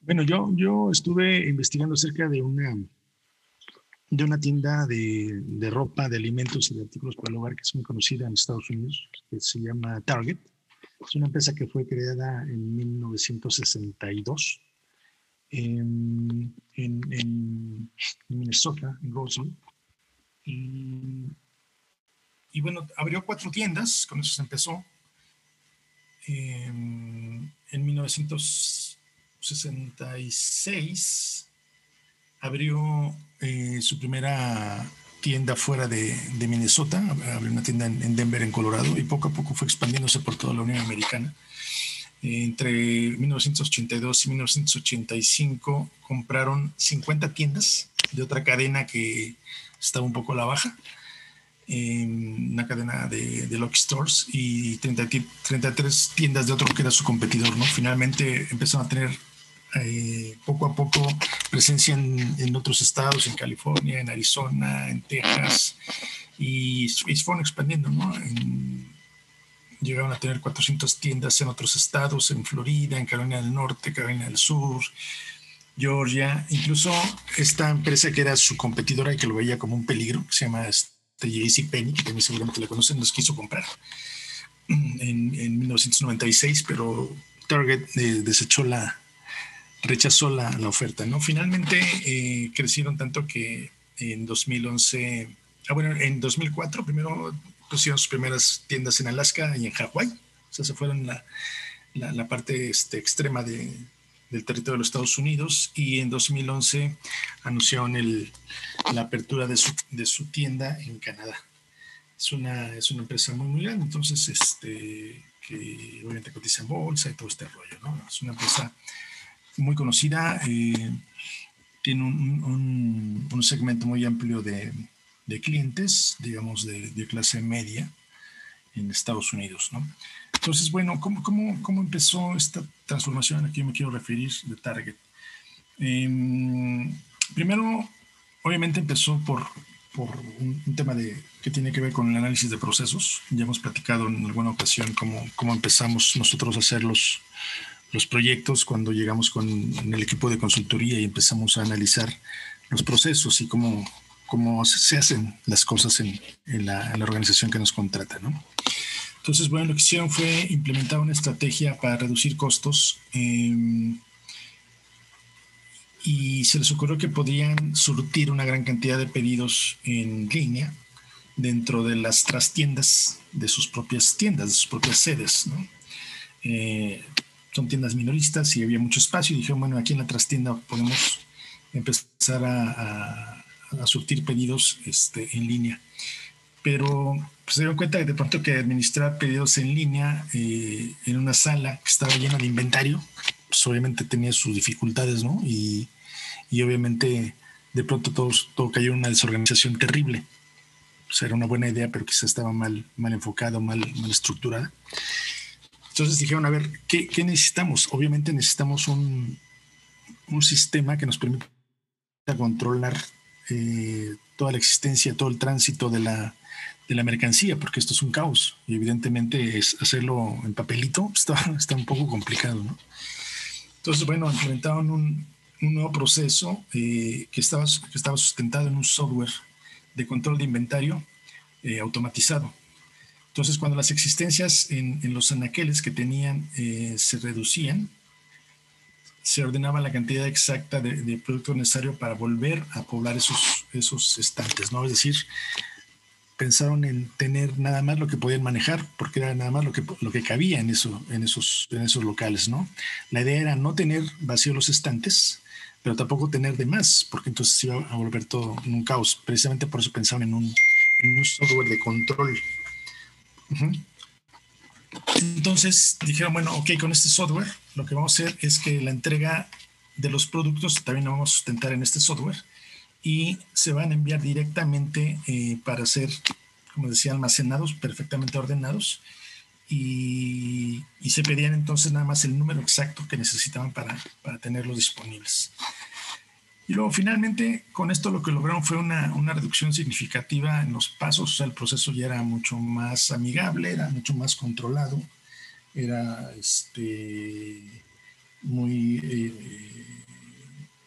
bueno, yo, yo estuve investigando acerca de una, de una tienda de, ropa, de alimentos y de artículos para el hogar que es muy conocida en Estados Unidos, que se llama Target. Es una empresa que fue creada en 1962 en, en, Minnesota, en Roswell. Y, y, bueno, abrió cuatro tiendas, con eso se empezó. en 1900 66 abrió eh, su primera tienda fuera de, Minnesota, abrió una tienda en, Denver, en Colorado, y poco a poco fue expandiéndose por toda la Unión Americana. entre 1982 y 1985 compraron 50 tiendas de otra cadena que estaba un poco a la baja, una cadena de, de Lucky Stores y 33 tiendas de otro que era su competidor, ¿no? Finalmente empezaron a tener eh, poco a poco presencia en, otros estados, en California, en Arizona, en Texas, y, se fueron expandiendo, ¿no? llegaron a tener 400 tiendas en otros estados, en Florida, en Carolina del Norte, Carolina del Sur, Georgia, incluso esta empresa que era su competidora y que lo veía como un peligro, que se llama este Penny, que también seguramente la conocen, nos quiso comprar en, en 1996, pero Target eh, desechó la, rechazó la, la oferta. ¿no? Finalmente eh, crecieron tanto que en 2011, ah, bueno, en 2004 primero pusieron sus primeras tiendas en Alaska y en Hawái. O sea, se fueron la, la, parte este, extrema de, del territorio de los Estados Unidos y en 2011 anunciaron el, la apertura de su, de su tienda en Canadá. Es una, es una empresa muy, muy grande, entonces, este, que obviamente cotiza en bolsa y todo este rollo, ¿no? Es una empresa muy conocida, eh, tiene un, un, segmento muy amplio de, de clientes, digamos, de, de, clase media en Estados Unidos. ¿no? Entonces, bueno, ¿cómo, cómo, cómo empezó esta transformación? Aquí me quiero referir de Target. Em, primero, obviamente empezó por, por un, un, tema de, que tiene que ver con el análisis de procesos. Ya hemos platicado en alguna ocasión cómo, cómo empezamos nosotros a hacer los, los proyectos cuando llegamos con el equipo de consultoría y empezamos a analizar los procesos y cómo, cómo se hacen las cosas en, la, organización que nos contrata. ¿no? Entonces, bueno, lo que hicieron fue implementar una estrategia para reducir costos em, y se les ocurrió que podían surtir una gran cantidad de pedidos en línea dentro de las trastiendas de sus propias tiendas, de sus propias sedes. Eh, son tiendas minoristas y había mucho espacio y dijeron, bueno, aquí en la trastienda podemos empezar a, surtir pedidos este, en línea. Pero pues, se dieron cuenta de, de pronto que administrar pedidos en línea eh, en una sala que estaba llena de inventario, pues obviamente tenía sus dificultades, ¿no? Y, y obviamente de pronto todo, todo cayó en una desorganización terrible. Sea, era una buena idea, pero quizás estaba mal, mal enfocada, mal, mal estructurada. Entonces dijeron, a ver, ¿qué, necesitamos? Obviamente necesitamos un, un, sistema que nos permita controlar eh, toda la existencia, todo el tránsito de la, de la mercancía, porque esto es un caos. Y evidentemente es hacerlo en papelito está, está un poco complicado, ¿no? Entonces, bueno, implementaron un, un nuevo proceso eh, que, estaba, que estaba sustentado en un software de control de inventario eh, automatizado. Entonces, cuando las existencias en, los anaqueles que tenían eh, se reducían, se ordenaba la cantidad exacta de, producto necesario para volver a poblar esos, esos estantes, ¿no? Es decir, pensaron en tener nada más lo que podían manejar, porque era nada más lo que, lo que cabía en, eso, en, esos, en esos locales, ¿no? La idea era no tener vacíos los estantes, pero tampoco tener de más, porque entonces iba a volver todo en un caos. Precisamente por eso pensaban en un, en un software de control. Entonces dijeron, bueno, ok, con este software lo que vamos a hacer es que la entrega de los productos también la vamos a sustentar en este software y se van a enviar directamente eh, para ser, como decía, almacenados, perfectamente ordenados y, se pedían entonces nada más el número exacto que necesitaban para, para tenerlos disponibles. Y luego finalmente con esto lo que lograron fue una, una, reducción significativa en los pasos, o sea, el proceso ya era mucho más amigable, era mucho más controlado, era este, muy, eh,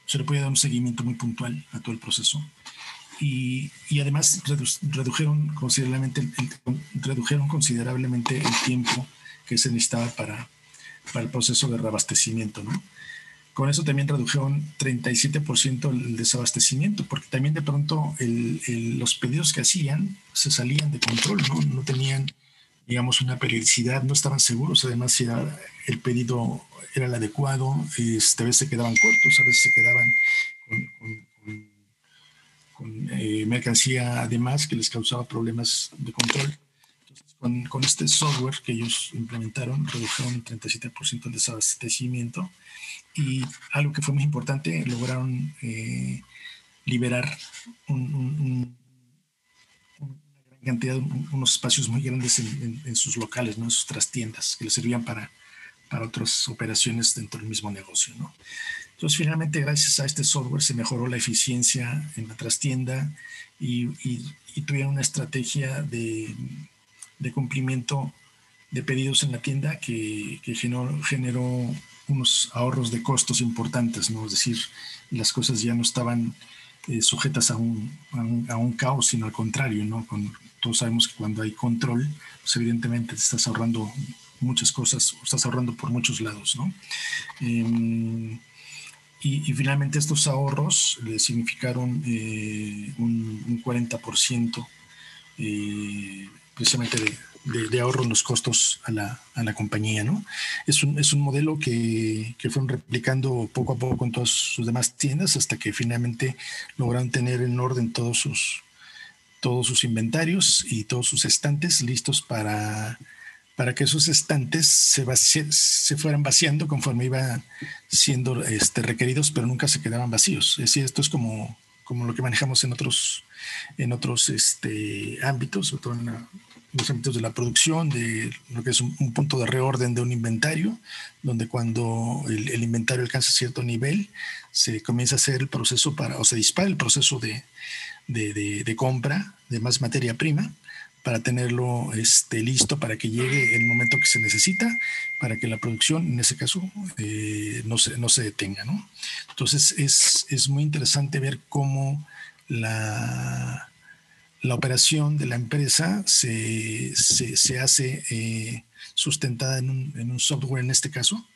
se le podía dar un seguimiento muy puntual a todo el proceso y, y además redujeron considerablemente, el, redujeron considerablemente el tiempo que se necesitaba para, para el proceso de reabastecimiento. ¿no? Con eso también redujeron 37% el desabastecimiento, porque también de pronto el, el, los pedidos que hacían se salían de control, ¿no? no tenían, digamos, una periodicidad, no estaban seguros además si el pedido era el adecuado, este, a veces se quedaban cortos, a veces se quedaban con, eh, mercancía además que les causaba problemas de control. con, con, este software que ellos implementaron, redujeron 37% el desabastecimiento y algo que fue muy importante, lograron eh, liberar un, una gran cantidad, unos espacios muy grandes en, sus locales, ¿no? en sus trastiendas, que les servían para, para otras operaciones dentro del mismo negocio. ¿no? Entonces, finalmente, gracias a este software se mejoró la eficiencia en la trastienda y, y, tuvieron una estrategia de, de, cumplimiento de pedidos en la tienda que, que generó, unos ahorros de costos importantes, ¿no? Es decir, las cosas ya no estaban eh, sujetas a un, a un, caos, sino al contrario, ¿no? Todos sabemos que cuando hay control, pues evidentemente te estás ahorrando muchas cosas, estás ahorrando por muchos lados, ¿no? Eh, y, finalmente estos ahorros le significaron eh, un, 40% eh, precisamente de, de, ahorro en los costos a la, a la compañía. ¿no? Es, un, es un modelo que, que, fueron replicando poco a poco en todas sus demás tiendas hasta que finalmente lograron tener en orden todos sus, todos sus inventarios y todos sus estantes listos para para que esos estantes se, se fueran vaciando conforme iban siendo este, requeridos, pero nunca se quedaban vacíos. Es decir, esto es como, como lo que manejamos en otros, en otros este, ámbitos, sobre todo en, los ámbitos de la producción, de lo que es un, punto de reorden de un inventario, donde cuando el, inventario alcanza cierto nivel, se comienza a hacer el proceso para, o se dispara el proceso de, de, de compra de más materia prima para tenerlo este, listo para que llegue el momento que se necesita, para que la producción, en ese caso, eh, no, se, no se detenga. ¿no? Entonces, es, es, muy interesante ver cómo la, la operación de la empresa se, se, hace eh, sustentada en un, en un software, en este caso,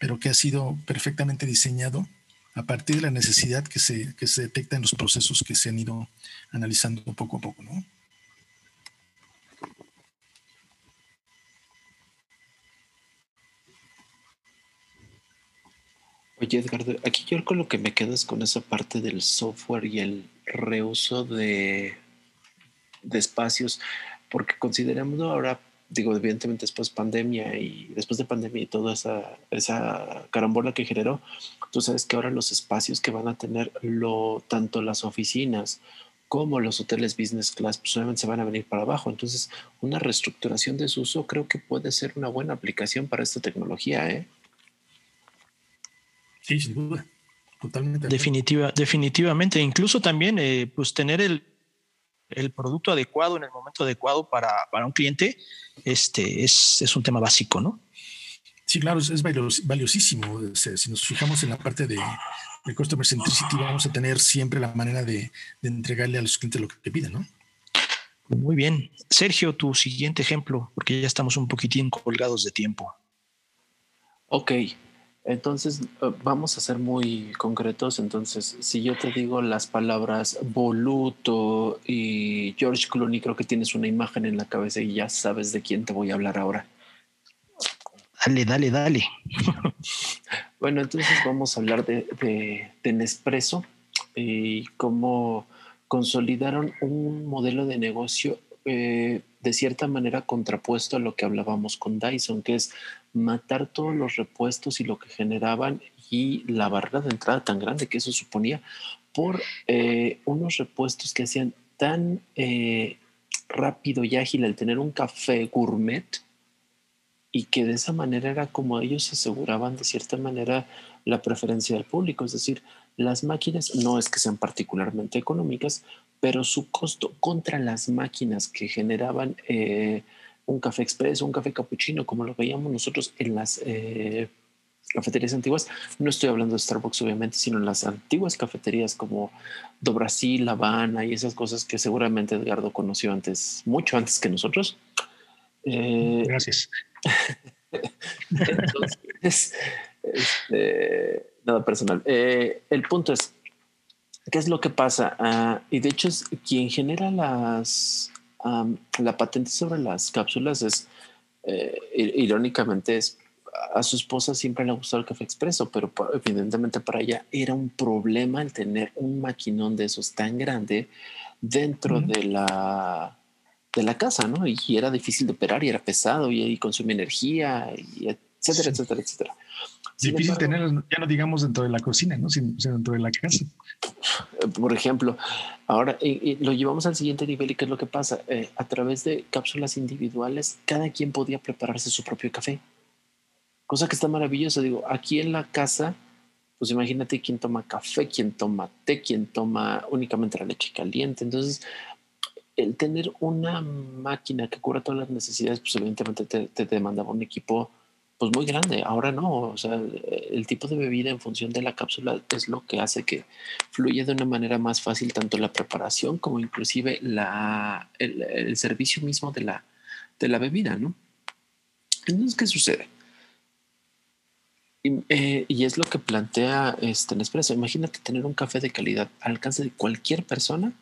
pero que ha sido perfectamente diseñado a partir de la necesidad que se, que se detecta en los procesos que se han ido analizando poco a poco, ¿no? Oye, Edgardo, aquí yo con lo que me quedo es con esa parte del software y el reuso de, de espacios, porque consideramos ahora, digo, evidentemente después pandemia y después de pandemia y toda esa, esa carambola que generó, tú sabes que ahora los espacios que van a tener lo, tanto las oficinas como los hoteles business class, pues obviamente se van a venir para abajo. Entonces, una reestructuración de su uso creo que puede ser una buena aplicación para esta tecnología, ¿eh? Sí, sin duda. Totalmente. Definitiva, definitivamente. Incluso también, eh, pues tener el, producto adecuado en el momento adecuado para, un cliente, este es, es, un tema básico, ¿no? Sí, claro, es, valiosísimo. Si nos fijamos en la parte de, de Customer Centricity, vamos a tener siempre la manera de, de entregarle a los clientes lo que piden, ¿no? Muy bien. Sergio, tu siguiente ejemplo, porque ya estamos un poquitín colgados de tiempo. Ok, entonces, eh, vamos a ser muy concretos. Entonces, si yo te digo las palabras voluto y George Clooney, creo que tienes una imagen en la cabeza y ya sabes de quién te voy a hablar ahora. Dale, dale, dale. bueno, entonces vamos a hablar de, de, Nespresso y cómo consolidaron un modelo de negocio eh, de cierta manera contrapuesto a lo que hablábamos con Dyson, que es matar todos los repuestos y lo que generaban y la barrera de entrada tan grande que eso suponía por eh, unos repuestos que hacían tan eh, rápido y ágil el tener un café gourmet y que de esa manera era como ellos aseguraban de cierta manera la preferencia del público. Es decir, las máquinas no es que sean particularmente económicas, pero su costo contra las máquinas que generaban eh, un café expreso, un café cappuccino, como lo veíamos nosotros en las eh, cafeterías antiguas. No estoy hablando de Starbucks, obviamente, sino en las antiguas cafeterías como Do Brasil, La Habana y esas cosas que seguramente Edgardo conoció antes, mucho antes que nosotros. Eh, Gracias. Entonces, este, nada personal. Eh, el punto es, ¿qué es lo que pasa? Ah, y de hecho es quien genera las la patente sobre las cápsulas es, eh, irónicamente, es a su esposa siempre le ha gustado el café expreso, pero evidentemente para ella era un problema el tener un maquinón de esos tan grande dentro de la de la casa, ¿no? Y, era difícil de operar y era pesado y, y consumía energía y etcétera, etcétera, etcétera. Difícil tenerlo, ya no digamos dentro de la cocina, ¿no? sino, dentro de la casa. Por ejemplo, ahora lo llevamos al siguiente nivel y qué es lo que pasa. Eh, a través de cápsulas individuales, cada quien podía prepararse su propio café. Cosa que está maravillosa. Digo, aquí en la casa, pues imagínate quién toma café, quién toma té, quién toma únicamente la leche caliente. Entonces, el tener una máquina que cubra todas las necesidades, pues evidentemente te, te demandaba un equipo pues muy grande. Ahora no, o sea, el tipo de bebida en función de la cápsula es lo que hace que fluya de una manera más fácil tanto la preparación como inclusive el, servicio mismo de la, de la bebida, ¿no? Entonces, ¿qué sucede? Y, eh, y, es lo que plantea este Nespresso. Imagínate tener un café de calidad al alcance de cualquier persona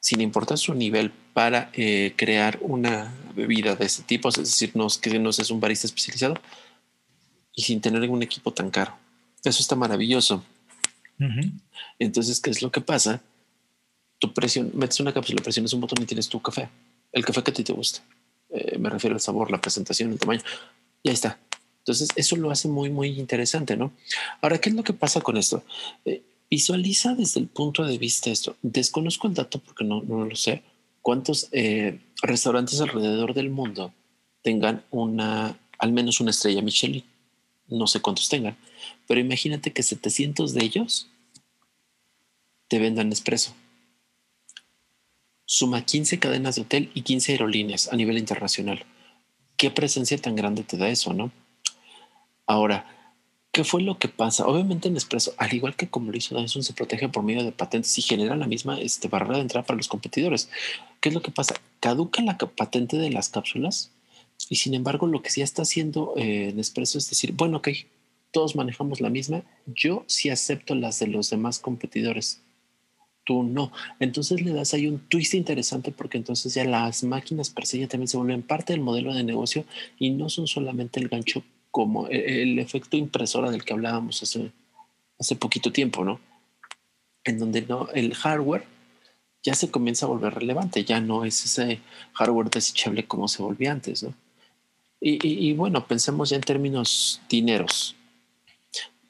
sin importar su nivel, para eh, crear una bebida de ese tipo, es decir, no, que no es un barista especializado y sin tener un equipo tan caro. Eso está maravilloso. Entonces, ¿qué es lo que pasa? Tu presión, metes una cápsula, presiones un botón y tienes tu café. El café que a ti te gusta. Eh, me refiero al sabor, la presentación, el tamaño. Y ahí está. Entonces, eso lo hace muy, muy interesante, ¿no? Ahora, ¿qué es lo que pasa con esto? Eh, Visualiza desde el punto de vista esto. Desconozco el dato porque no, no lo sé. ¿Cuántos eh, restaurantes alrededor del mundo tengan una, al menos una estrella Michelin? No sé cuántos tengan, pero imagínate que 700 de ellos te vendan expreso. Suma 15 cadenas de hotel y 15 aerolíneas a nivel internacional. ¿Qué presencia tan grande te da eso, no? Ahora, ¿Qué fue lo que pasa? Obviamente Nespresso, al igual que como lo hizo Dyson, se protege por medio de patentes y genera la misma este, barrera de entrada para los competidores. ¿Qué es lo que pasa? Caduca la patente de las cápsulas y sin embargo lo que sí está haciendo eh, Nespresso es decir, bueno, ok, todos manejamos la misma, yo sí acepto las de los demás competidores. Tú no. Entonces le das ahí un twist interesante porque entonces ya las máquinas per también se vuelven parte del modelo de negocio y no son solamente el gancho como e, el, efecto impresora del que hablábamos hace, hace poquito tiempo, ¿no? En donde no, el hardware ya se comienza a volver relevante, ya no es ese hardware desechable como se volvía antes, ¿no? Y, bueno, pensemos ya en términos dineros.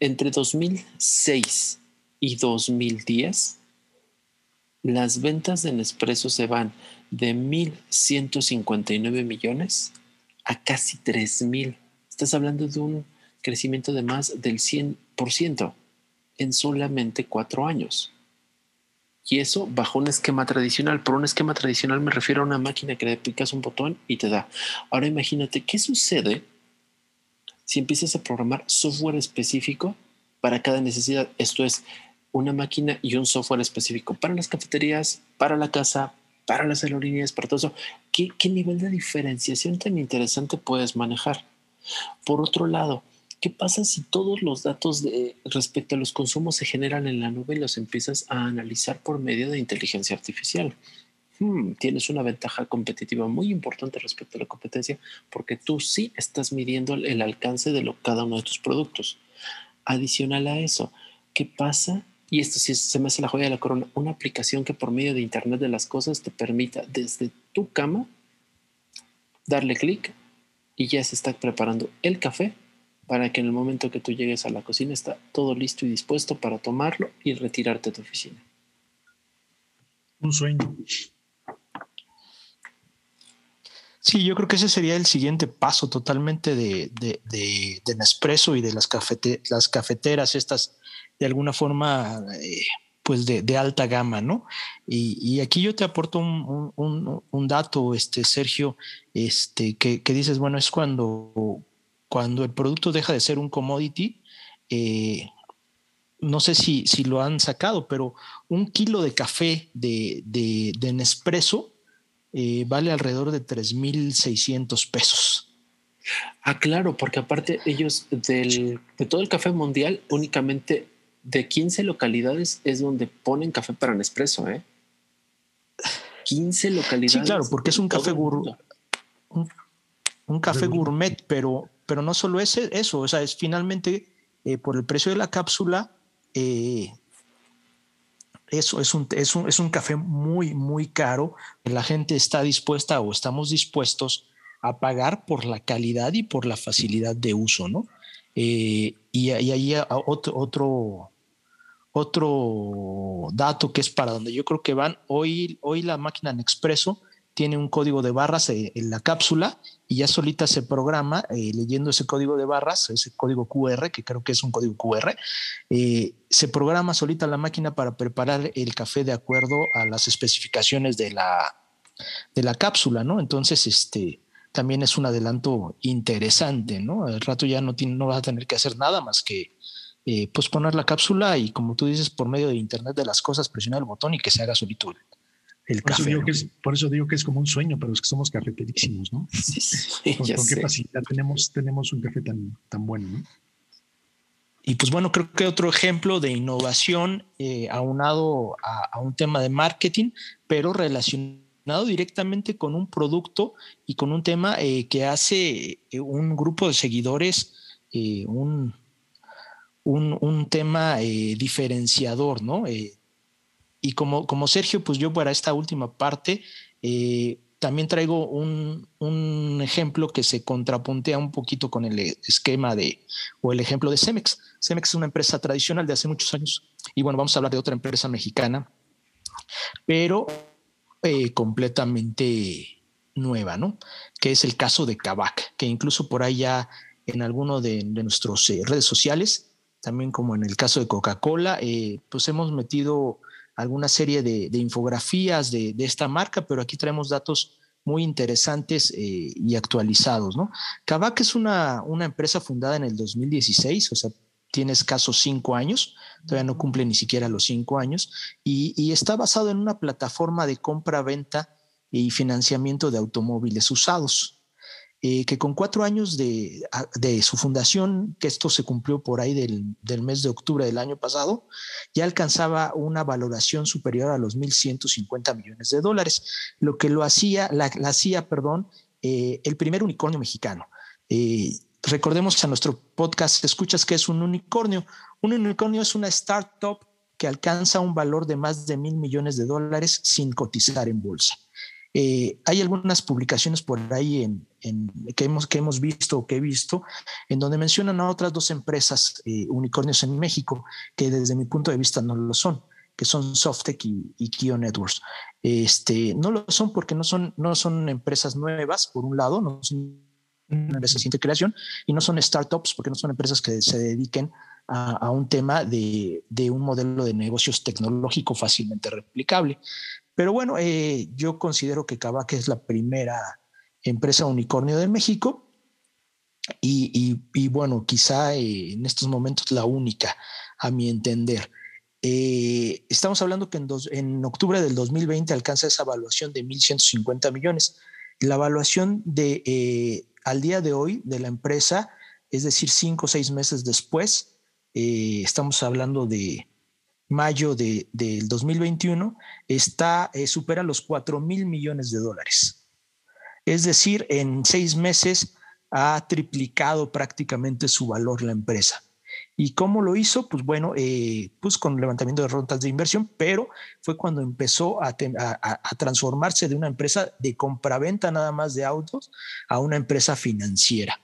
Entre 2006 y 2010, las ventas de Nespresso se van de 1.159 millones a casi 3.000. Estás hablando de un crecimiento de más del 100% en solamente cuatro años. Y eso bajo un esquema tradicional. Por un esquema tradicional me refiero a una máquina que le picas un botón y te da. Ahora imagínate qué sucede si empiezas a programar software específico para cada necesidad. Esto es una máquina y un software específico para las cafeterías, para la casa, para las aerolíneas, para todo eso. ¿Qué, qué nivel de diferenciación tan interesante puedes manejar? Por otro lado, ¿Qué pasa si todos los datos respecto a los consumos se generan en la nube y los empiezas a analizar por medio de inteligencia artificial? Hmm, tienes una ventaja competitiva muy importante respecto a la competencia porque tú sí estás midiendo el alcance de cada uno de tus productos. Adicional a eso, ¿qué pasa? Y esto sí se me hace la joya de la corona, una aplicación que por medio de Internet de las Cosas te permita desde tu cama darle clic y ya se está preparando el café para que en el momento que tú llegues a la cocina está todo listo y dispuesto para tomarlo y retirarte de tu oficina. Un sueño. Sí, yo creo que ese sería el siguiente paso totalmente de, de, Nespresso y de las, las cafeteras, estas de alguna forma, eh, pues de, alta gama, ¿no? Y, aquí yo te aporto un, dato, este, Sergio, este, que, dices, bueno, es cuando, cuando el producto deja de ser un commodity, eh, no sé si, si, lo han sacado, pero un kilo de café de, de, Nespresso eh, vale alrededor de 3.600 pesos. Ah, claro, porque aparte ellos del, de todo el café mundial, únicamente de 15 localidades es donde ponen café para Nespresso, ¿eh? 15 localidades. Sí, claro, porque es un café, un, café gourmet, pero, pero no solo es eso, o sea, es finalmente eh, por el precio de la cápsula, eh, eso es un, es, un, es un café muy, muy caro. La gente está dispuesta o estamos dispuestos a pagar por la calidad y por la facilidad de uso, ¿no? Eh, y, ahí otro, otro, otro dato que es para donde yo creo que van, hoy, hoy la máquina en expreso tiene un código de barras eh, en la cápsula y ya solita se programa eh, leyendo ese código de barras, ese código QR, que creo que es un código QR, eh, se programa solita la máquina para preparar el café de acuerdo a las especificaciones de la, de la cápsula, ¿no? Entonces, este también es un adelanto interesante, ¿no? Al rato ya no, no vas a tener que hacer nada más que pues poner la cápsula y como tú dices, por medio de Internet de las cosas, presionar el botón y que se haga solito el por café. Eso que es, por eso digo que es como un sueño, pero es que somos cafeterísimos, ¿no? Sí, sí, ¿Con, qué facilidad tenemos, tenemos un café tan, tan bueno, ¿no? Y pues bueno, creo que otro ejemplo de innovación eh, aunado a, un tema de marketing, pero relacionado directamente con un producto y con un tema eh, que hace eh, un grupo de seguidores, un, un, un, tema diferenciador, ¿no? y como, como Sergio, pues yo para esta última parte eh, también traigo un, un, ejemplo que se contrapuntea un poquito con el esquema de, o el ejemplo de Cemex. Cemex es una empresa tradicional de hace muchos años. Y bueno, vamos a hablar de otra empresa mexicana, pero eh, completamente nueva, ¿no? Que es el caso de Kavak, que incluso por ahí ya en alguno de, de nuestras eh, redes sociales, también como en el caso de Coca-Cola, pues hemos metido alguna serie de, infografías de, esta marca, pero aquí traemos datos muy interesantes eh, y actualizados. ¿no? Kavak es una, una empresa fundada en el 2016, o sea, tiene escasos cinco años, todavía no cumple ni siquiera los cinco años, y, está basado en una plataforma de compra-venta y financiamiento de automóviles usados. Eh, que con cuatro años de, su fundación, que esto se cumplió por ahí del, mes de octubre del año pasado, ya alcanzaba una valoración superior a los 1.150 millones de dólares, lo que lo hacía, la, hacía, perdón, eh, el primer unicornio mexicano. Eh, recordemos a nuestro podcast, escuchas que es un unicornio. Un unicornio es una startup que alcanza un valor de más de mil millones de dólares sin cotizar en bolsa. Eh, hay algunas publicaciones por ahí que, hemos, visto o que he visto, en donde mencionan a otras dos empresas eh, unicornios en México, que desde mi punto de vista no lo son, que son Softec y, y Kio Networks. Este, no lo son porque no son, empresas nuevas, por un lado, no son empresas de creación, y no son startups porque no son empresas que se dediquen a, un tema de, un modelo de negocios tecnológico fácilmente replicable. Pero bueno, eh, yo considero que Kavak es la primera empresa unicornio de México y, bueno, quizá eh, en estos momentos la única, a mi entender. Eh, estamos hablando que en, en, octubre del 2020 alcanza esa evaluación de 1.150 millones. La evaluación de al día de hoy de la empresa, es decir, cinco o seis meses después, estamos hablando de mayo de, del 2021, está, eh, supera los 4 mil millones de dólares. Es decir, en seis meses ha triplicado prácticamente su valor la empresa. ¿Y cómo lo hizo? Pues bueno, eh, pues con levantamiento de rondas de inversión, pero fue cuando empezó a, transformarse de una empresa de compraventa nada más de autos a una empresa financiera.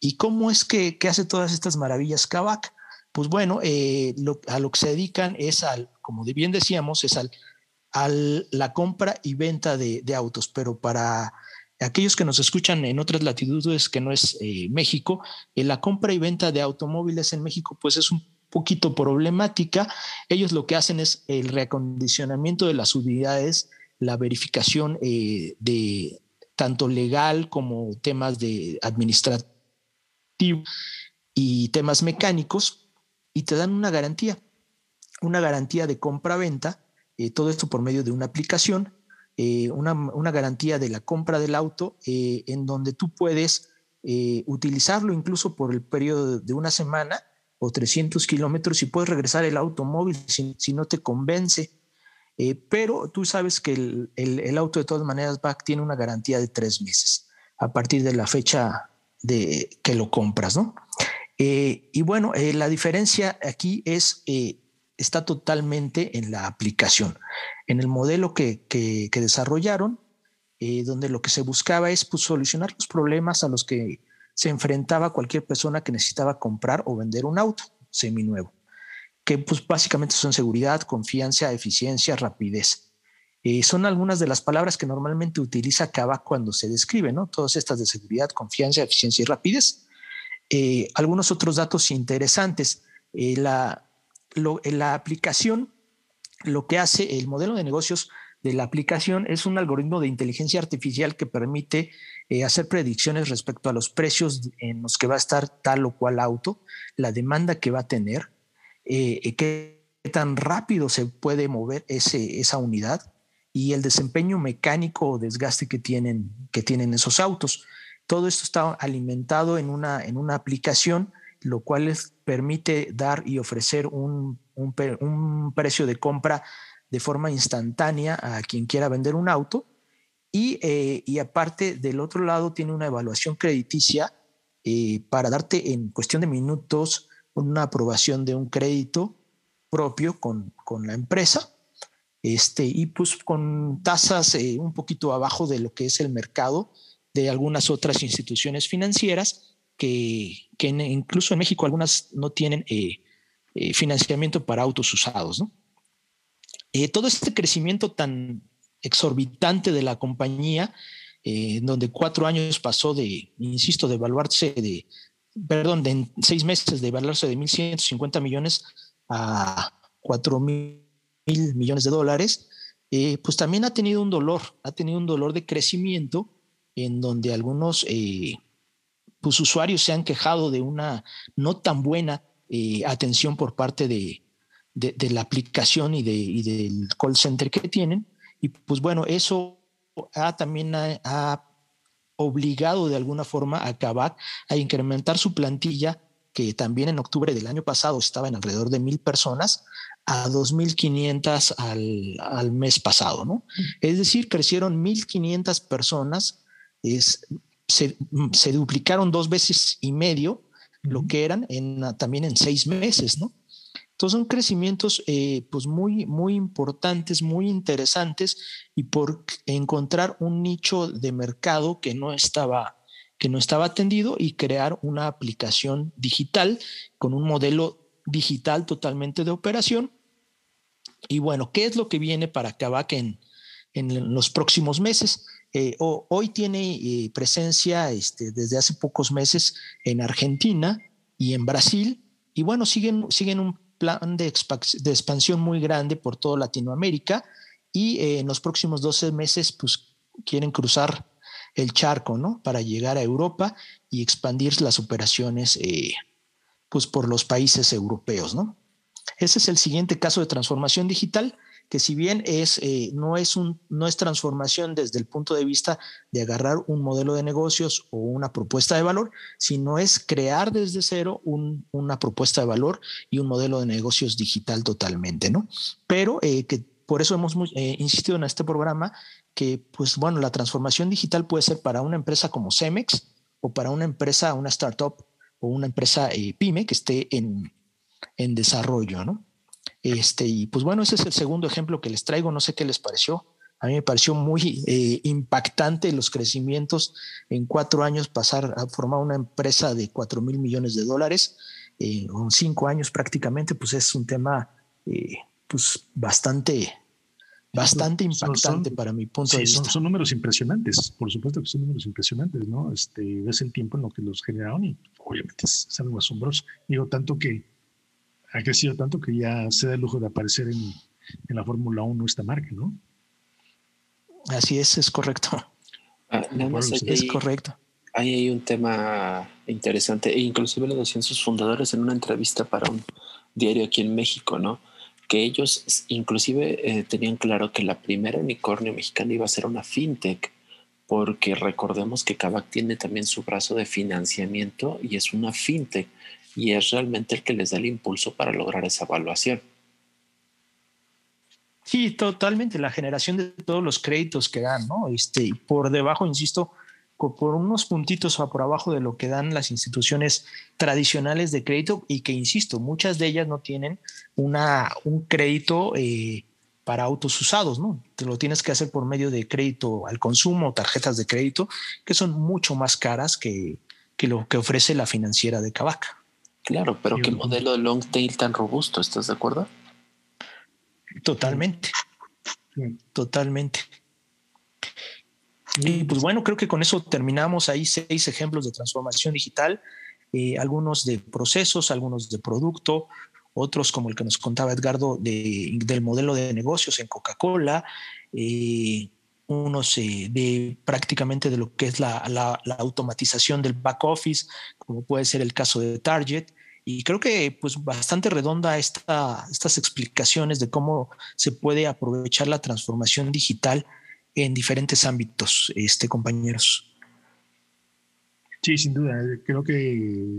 ¿Y cómo es que, que hace todas estas maravillas Kavak? Pues bueno, eh, a lo que se dedican es al, como bien decíamos, es al, la compra y venta de, autos, pero para aquellos que nos escuchan en otras latitudes que no es eh, México, eh, la compra y venta de automóviles en México pues es un poquito problemática. Ellos lo que hacen es el reacondicionamiento de las unidades, la verificación de tanto legal como temas de administrativo y temas mecánicos y te dan una garantía, una garantía de compra-venta, eh, todo esto por medio de una aplicación, eh, una, garantía de la compra del auto eh, en donde tú puedes utilizarlo incluso por el periodo de una semana o 300 kilómetros y puedes regresar el automóvil si, no te convence. pero tú sabes que el, el, auto de todas maneras tiene una garantía de tres meses a partir de la fecha de que lo compras, ¿no? Eh, y bueno, eh, la diferencia aquí es, eh, está totalmente en la aplicación, en el modelo que, que, desarrollaron, donde lo que se buscaba es pues, solucionar los problemas a los que se enfrentaba cualquier persona que necesitaba comprar o vender un auto seminuevo, que pues básicamente son seguridad, confianza, eficiencia, rapidez. son algunas de las palabras que normalmente utiliza Kavak cuando se describe, ¿no? Todas estas de seguridad, confianza, eficiencia y rapidez. Eh, algunos otros datos interesantes. Eh, la, la aplicación, lo que hace el modelo de negocios de la aplicación es un algoritmo de inteligencia artificial que permite eh, hacer predicciones respecto a los precios en los que va a estar tal o cual auto, la demanda que va a tener, qué tan rápido se puede mover ese, esa unidad y el desempeño mecánico o desgaste que tienen, que tienen esos autos. Todo esto está alimentado en una, en una aplicación, lo cual les permite dar y ofrecer un, precio de compra de forma instantánea a quien quiera vender un auto. Y, eh, y aparte, del otro lado, tiene una evaluación crediticia eh, para darte en cuestión de minutos una aprobación de un crédito propio con, con la empresa. Este, y pues con tasas eh, un poquito abajo de lo que es el mercado de algunas otras instituciones financieras que, incluso en México algunas no tienen eh, eh, financiamiento para autos usados. Eh, todo este crecimiento tan exorbitante de la compañía, en donde cuatro años pasó de, insisto, de evaluarse de, perdón, de en seis meses de evaluarse de 1.150 millones a 4 mil millones de dólares, pues también ha tenido un dolor, ha tenido un dolor de crecimiento en donde algunos eh, pues, usuarios se han quejado de una no tan buena eh, atención por parte de, la aplicación y, del call center que tienen. Y pues bueno, eso ha, también ha, obligado de alguna forma a acabar, a incrementar su plantilla, que también en octubre del año pasado estaba en alrededor de mil personas, a 2.500 al, al mes pasado, ¿no? Es decir, crecieron 1.500 personas, es, se, se, duplicaron dos veces y medio lo que eran en, también en seis meses, ¿no? Entonces son crecimientos eh, pues muy, muy importantes, muy interesantes y por encontrar un nicho de mercado que no estaba que no estaba atendido y crear una aplicación digital con un modelo digital totalmente de operación. Y bueno, ¿qué es lo que viene para Kavak en, en los próximos meses? Eh, hoy tiene eh, presencia este, desde hace pocos meses en Argentina y en Brasil. Y bueno, siguen, siguen un plan de, expansión muy grande por toda Latinoamérica y eh, en los próximos 12 meses pues quieren cruzar el charco, ¿no? Para llegar a Europa y expandir las operaciones pues por los países europeos, ¿no? Ese es el siguiente caso de transformación digital que si bien es, eh, no, es un, no es transformación desde el punto de vista de agarrar un modelo de negocios o una propuesta de valor, sino es crear desde cero una propuesta de valor y un modelo de negocios digital totalmente, ¿no? Pero eh, que por eso hemos eh, insistido en este programa que, pues bueno, la transformación digital puede ser para una empresa como Cemex o para una empresa, una startup o una empresa pyme que esté en, en desarrollo, ¿no? Este, y pues bueno, ese es el segundo ejemplo que les traigo. No sé qué les pareció. A mí me pareció muy eh, impactante los crecimientos en cuatro años, pasar a formar una empresa de cuatro mil millones de dólares, eh, en cinco años prácticamente, pues es un tema eh, pues bastante, bastante impactante para mi punto de vista. Son, números impresionantes, por supuesto que son números impresionantes, ¿no? Este, ves el tiempo en lo que los generaron y obviamente es algo asombroso. Digo, tanto que ha crecido tanto que ya se da el lujo de aparecer en, en la Fórmula 1 esta marca, ¿no? Así es, es correcto. Ah, es correcto. Hay, un tema interesante, e inclusive lo decían sus fundadores en una entrevista para un diario aquí en México, ¿no? Que ellos inclusive eh, tenían claro que la primera unicornio mexicana iba a ser una fintech, porque recordemos que Kavak tiene también su brazo de financiamiento y es una fintech y es realmente el que les da el impulso para lograr esa evaluación. Sí, totalmente, la generación de todos los créditos que dan, ¿no? Este, y por debajo, insisto, por unos puntitos o por abajo de lo que dan las instituciones tradicionales de crédito y que, insisto, muchas de ellas no tienen una, un crédito eh, para autos usados, ¿no? Te lo tienes que hacer por medio de crédito al consumo, tarjetas de crédito, que son mucho más caras que, que lo que ofrece la financiera de Cavaca. Claro, pero qué modelo de long tail tan robusto, ¿estás de acuerdo? Totalmente. Totalmente. Y pues bueno, creo que con eso terminamos ahí seis ejemplos de transformación digital, eh, algunos de procesos, algunos de producto, otros como el que nos contaba Edgardo de, del modelo de negocios en Coca-Cola, eh, unos de prácticamente de lo que es la, automatización del back office, como puede ser el caso de Target. Y creo que pues bastante redonda esta, estas explicaciones de cómo se puede aprovechar la transformación digital en diferentes ámbitos, este, compañeros. Sí, sin duda. Creo que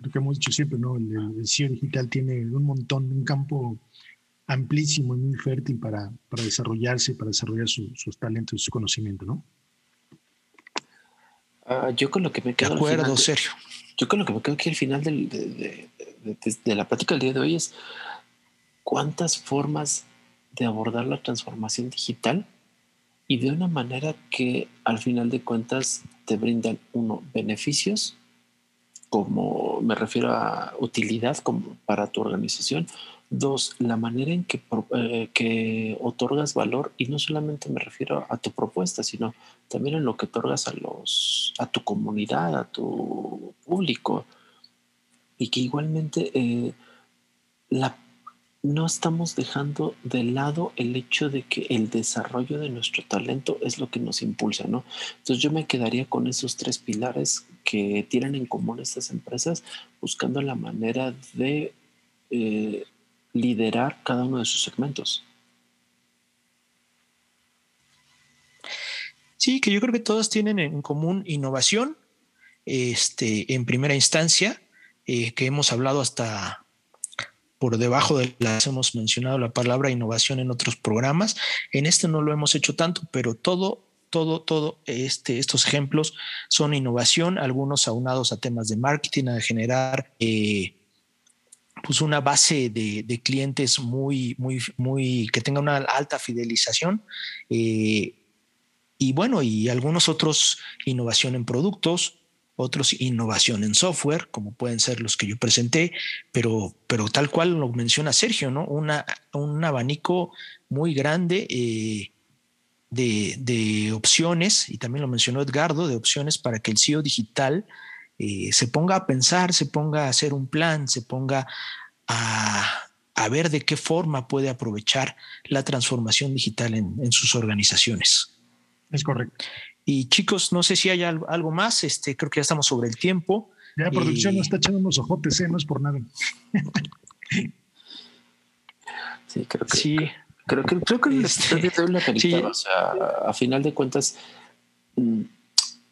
lo que hemos dicho siempre, ¿no? El, el CEO digital tiene un montón, un campo amplísimo y muy fértil para, para desarrollarse, para desarrollar sus talentos y su conocimiento, ¿no? Ah, yo con lo que me quedo. De acuerdo, serio. Yo con lo que me quedo aquí al final de, de, la plática del día de hoy es cuántas formas de abordar la transformación digital y de una manera que al final de cuentas te brindan, uno, beneficios, como me refiero a utilidad como para tu organización, Dos, la manera en que, eh, que otorgas valor, y no solamente me refiero a tu propuesta, sino también en lo que otorgas a, los, a tu comunidad, a tu público, y que igualmente eh, la, no estamos dejando de lado el hecho de que el desarrollo de nuestro talento es lo que nos impulsa, ¿no? Entonces yo me quedaría con esos tres pilares que tienen en común estas empresas, buscando la manera de eh, liderar cada uno de sus segmentos. Sí, que yo creo que todas tienen en común innovación, este, en primera instancia, eh, que hemos hablado hasta por debajo de las, hemos mencionado la palabra innovación en otros programas. En este no lo hemos hecho tanto, pero todo, todo, todo este, estos ejemplos son innovación, algunos aunados a temas de marketing, a generar eh, pues una base de, clientes muy, muy, muy, que tenga una alta fidelización. Eh, y bueno, y algunos otros innovación en productos, otros innovación en software, como pueden ser los que yo presenté, pero, pero tal cual lo menciona Sergio, ¿no? Una, un abanico muy grande eh, de, de, opciones, y también lo mencionó Edgardo, de opciones para que el CEO digital eh, se ponga a pensar, se ponga a hacer un plan, se ponga a, a ver de qué forma puede aprovechar la transformación digital en, en sus organizaciones. Es correcto. Y chicos, no sé si hay algo más, este, creo que ya estamos sobre el tiempo. Ya producción nos está echando unos ojotes, ¿eh? no es por nada. sí, creo que sí. Creo que, creo que este, la sí. o sea, a final de cuentas, mm,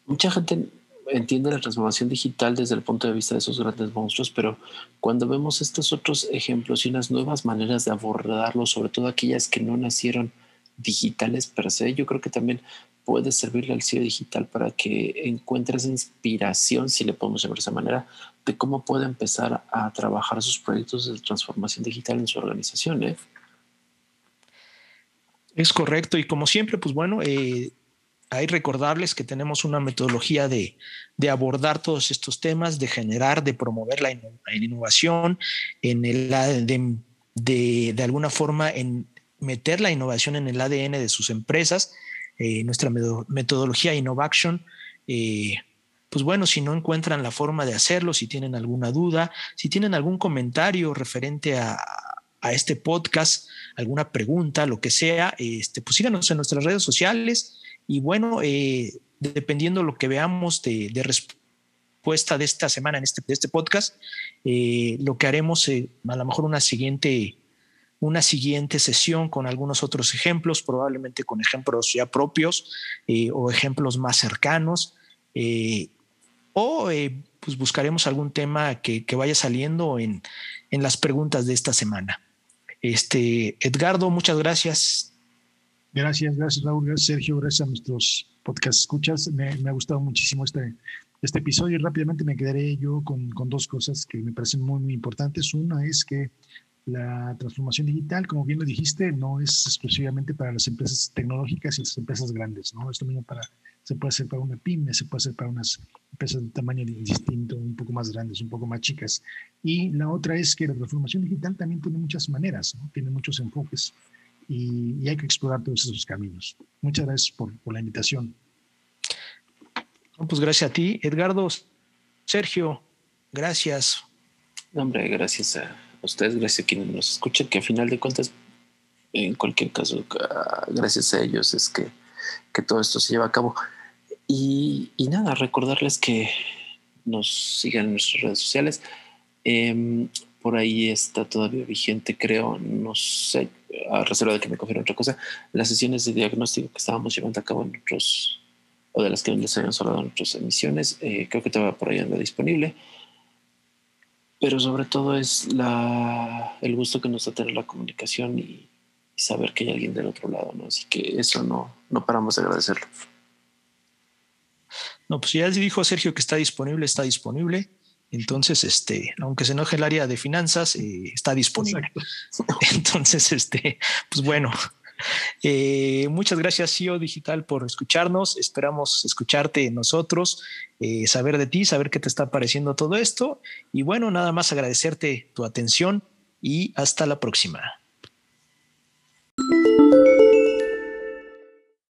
mucha gente entiende la transformación digital desde el punto de vista de esos grandes monstruos, pero cuando vemos estos otros ejemplos y unas nuevas maneras de abordarlo, sobre todo aquellas que no nacieron digitales per se, yo creo que también puede servirle al CEO digital para que encuentre esa inspiración, si le podemos llamar de esa manera, de cómo puede empezar a trabajar sus proyectos de transformación digital en su organización. ¿eh? Es correcto. Y como siempre, pues bueno, eh, hay recordarles que tenemos una metodología de, abordar todos estos temas, de generar, de promover la, innovación, en el de, de, de alguna forma en meter la innovación en el ADN de sus empresas eh, nuestra metodología Innovation. Eh, pues bueno, si no encuentran la forma de hacerlo, si tienen alguna duda, si tienen algún comentario referente a, este podcast, alguna pregunta, lo que sea, este, pues síganos en nuestras redes sociales y bueno, eh, dependiendo lo que veamos de, respuesta de esta semana en este, de este podcast, lo que haremos a lo mejor una siguiente una siguiente sesión con algunos otros ejemplos, probablemente con ejemplos ya propios eh, o ejemplos más cercanos. Eh, o eh, pues buscaremos algún tema que, vaya saliendo en, las preguntas de esta semana. Este, Edgardo, muchas gracias. Gracias, gracias Raúl, gracias Sergio, gracias a nuestros podcast escuchas. Me, ha gustado muchísimo este, este episodio y rápidamente me quedaré yo con, con, dos cosas que me parecen muy, muy importantes. Una es que la transformación digital, como bien lo dijiste, no es exclusivamente para las empresas tecnológicas y las empresas grandes, ¿no? Esto mismo para, se puede hacer para una pyme, se puede hacer para unas empresas de tamaño distinto, un poco más grandes, un poco más chicas. Y la otra es que la transformación digital también tiene muchas maneras, ¿no? tiene muchos enfoques y, hay que explorar todos esos caminos. Muchas gracias por, por la invitación. Pues gracias a ti, Edgardo. Sergio, gracias. Hombre, gracias a ustedes, gracias a quienes nos escuchan, que a final de cuentas, en cualquier caso, ah, gracias a ellos es que, todo esto se lleva a cabo. Y, nada, recordarles que nos sigan en nuestras redes sociales. Em, por ahí está todavía vigente, creo, no sé, a reserva de que me confirme otra cosa, las sesiones de diagnóstico que estábamos llevando a cabo en otros, o de las que les habíamos hablado en otras emisiones, eh, creo que todavía por ahí anda disponible pero sobre todo es la, el gusto que nos da tener la comunicación y, saber que hay alguien del otro lado, ¿no? Así que eso no, no paramos de agradecerlo. No, pues ya dijo Sergio que está disponible, está disponible. Entonces, este, aunque se enoje el área de finanzas, eh, está disponible. Entonces, este, pues bueno, eh, muchas gracias, CEO Digital, por escucharnos. Esperamos escucharte nosotros, eh, saber de ti, saber qué te está pareciendo todo esto. Y bueno, nada más agradecerte tu atención y hasta la próxima.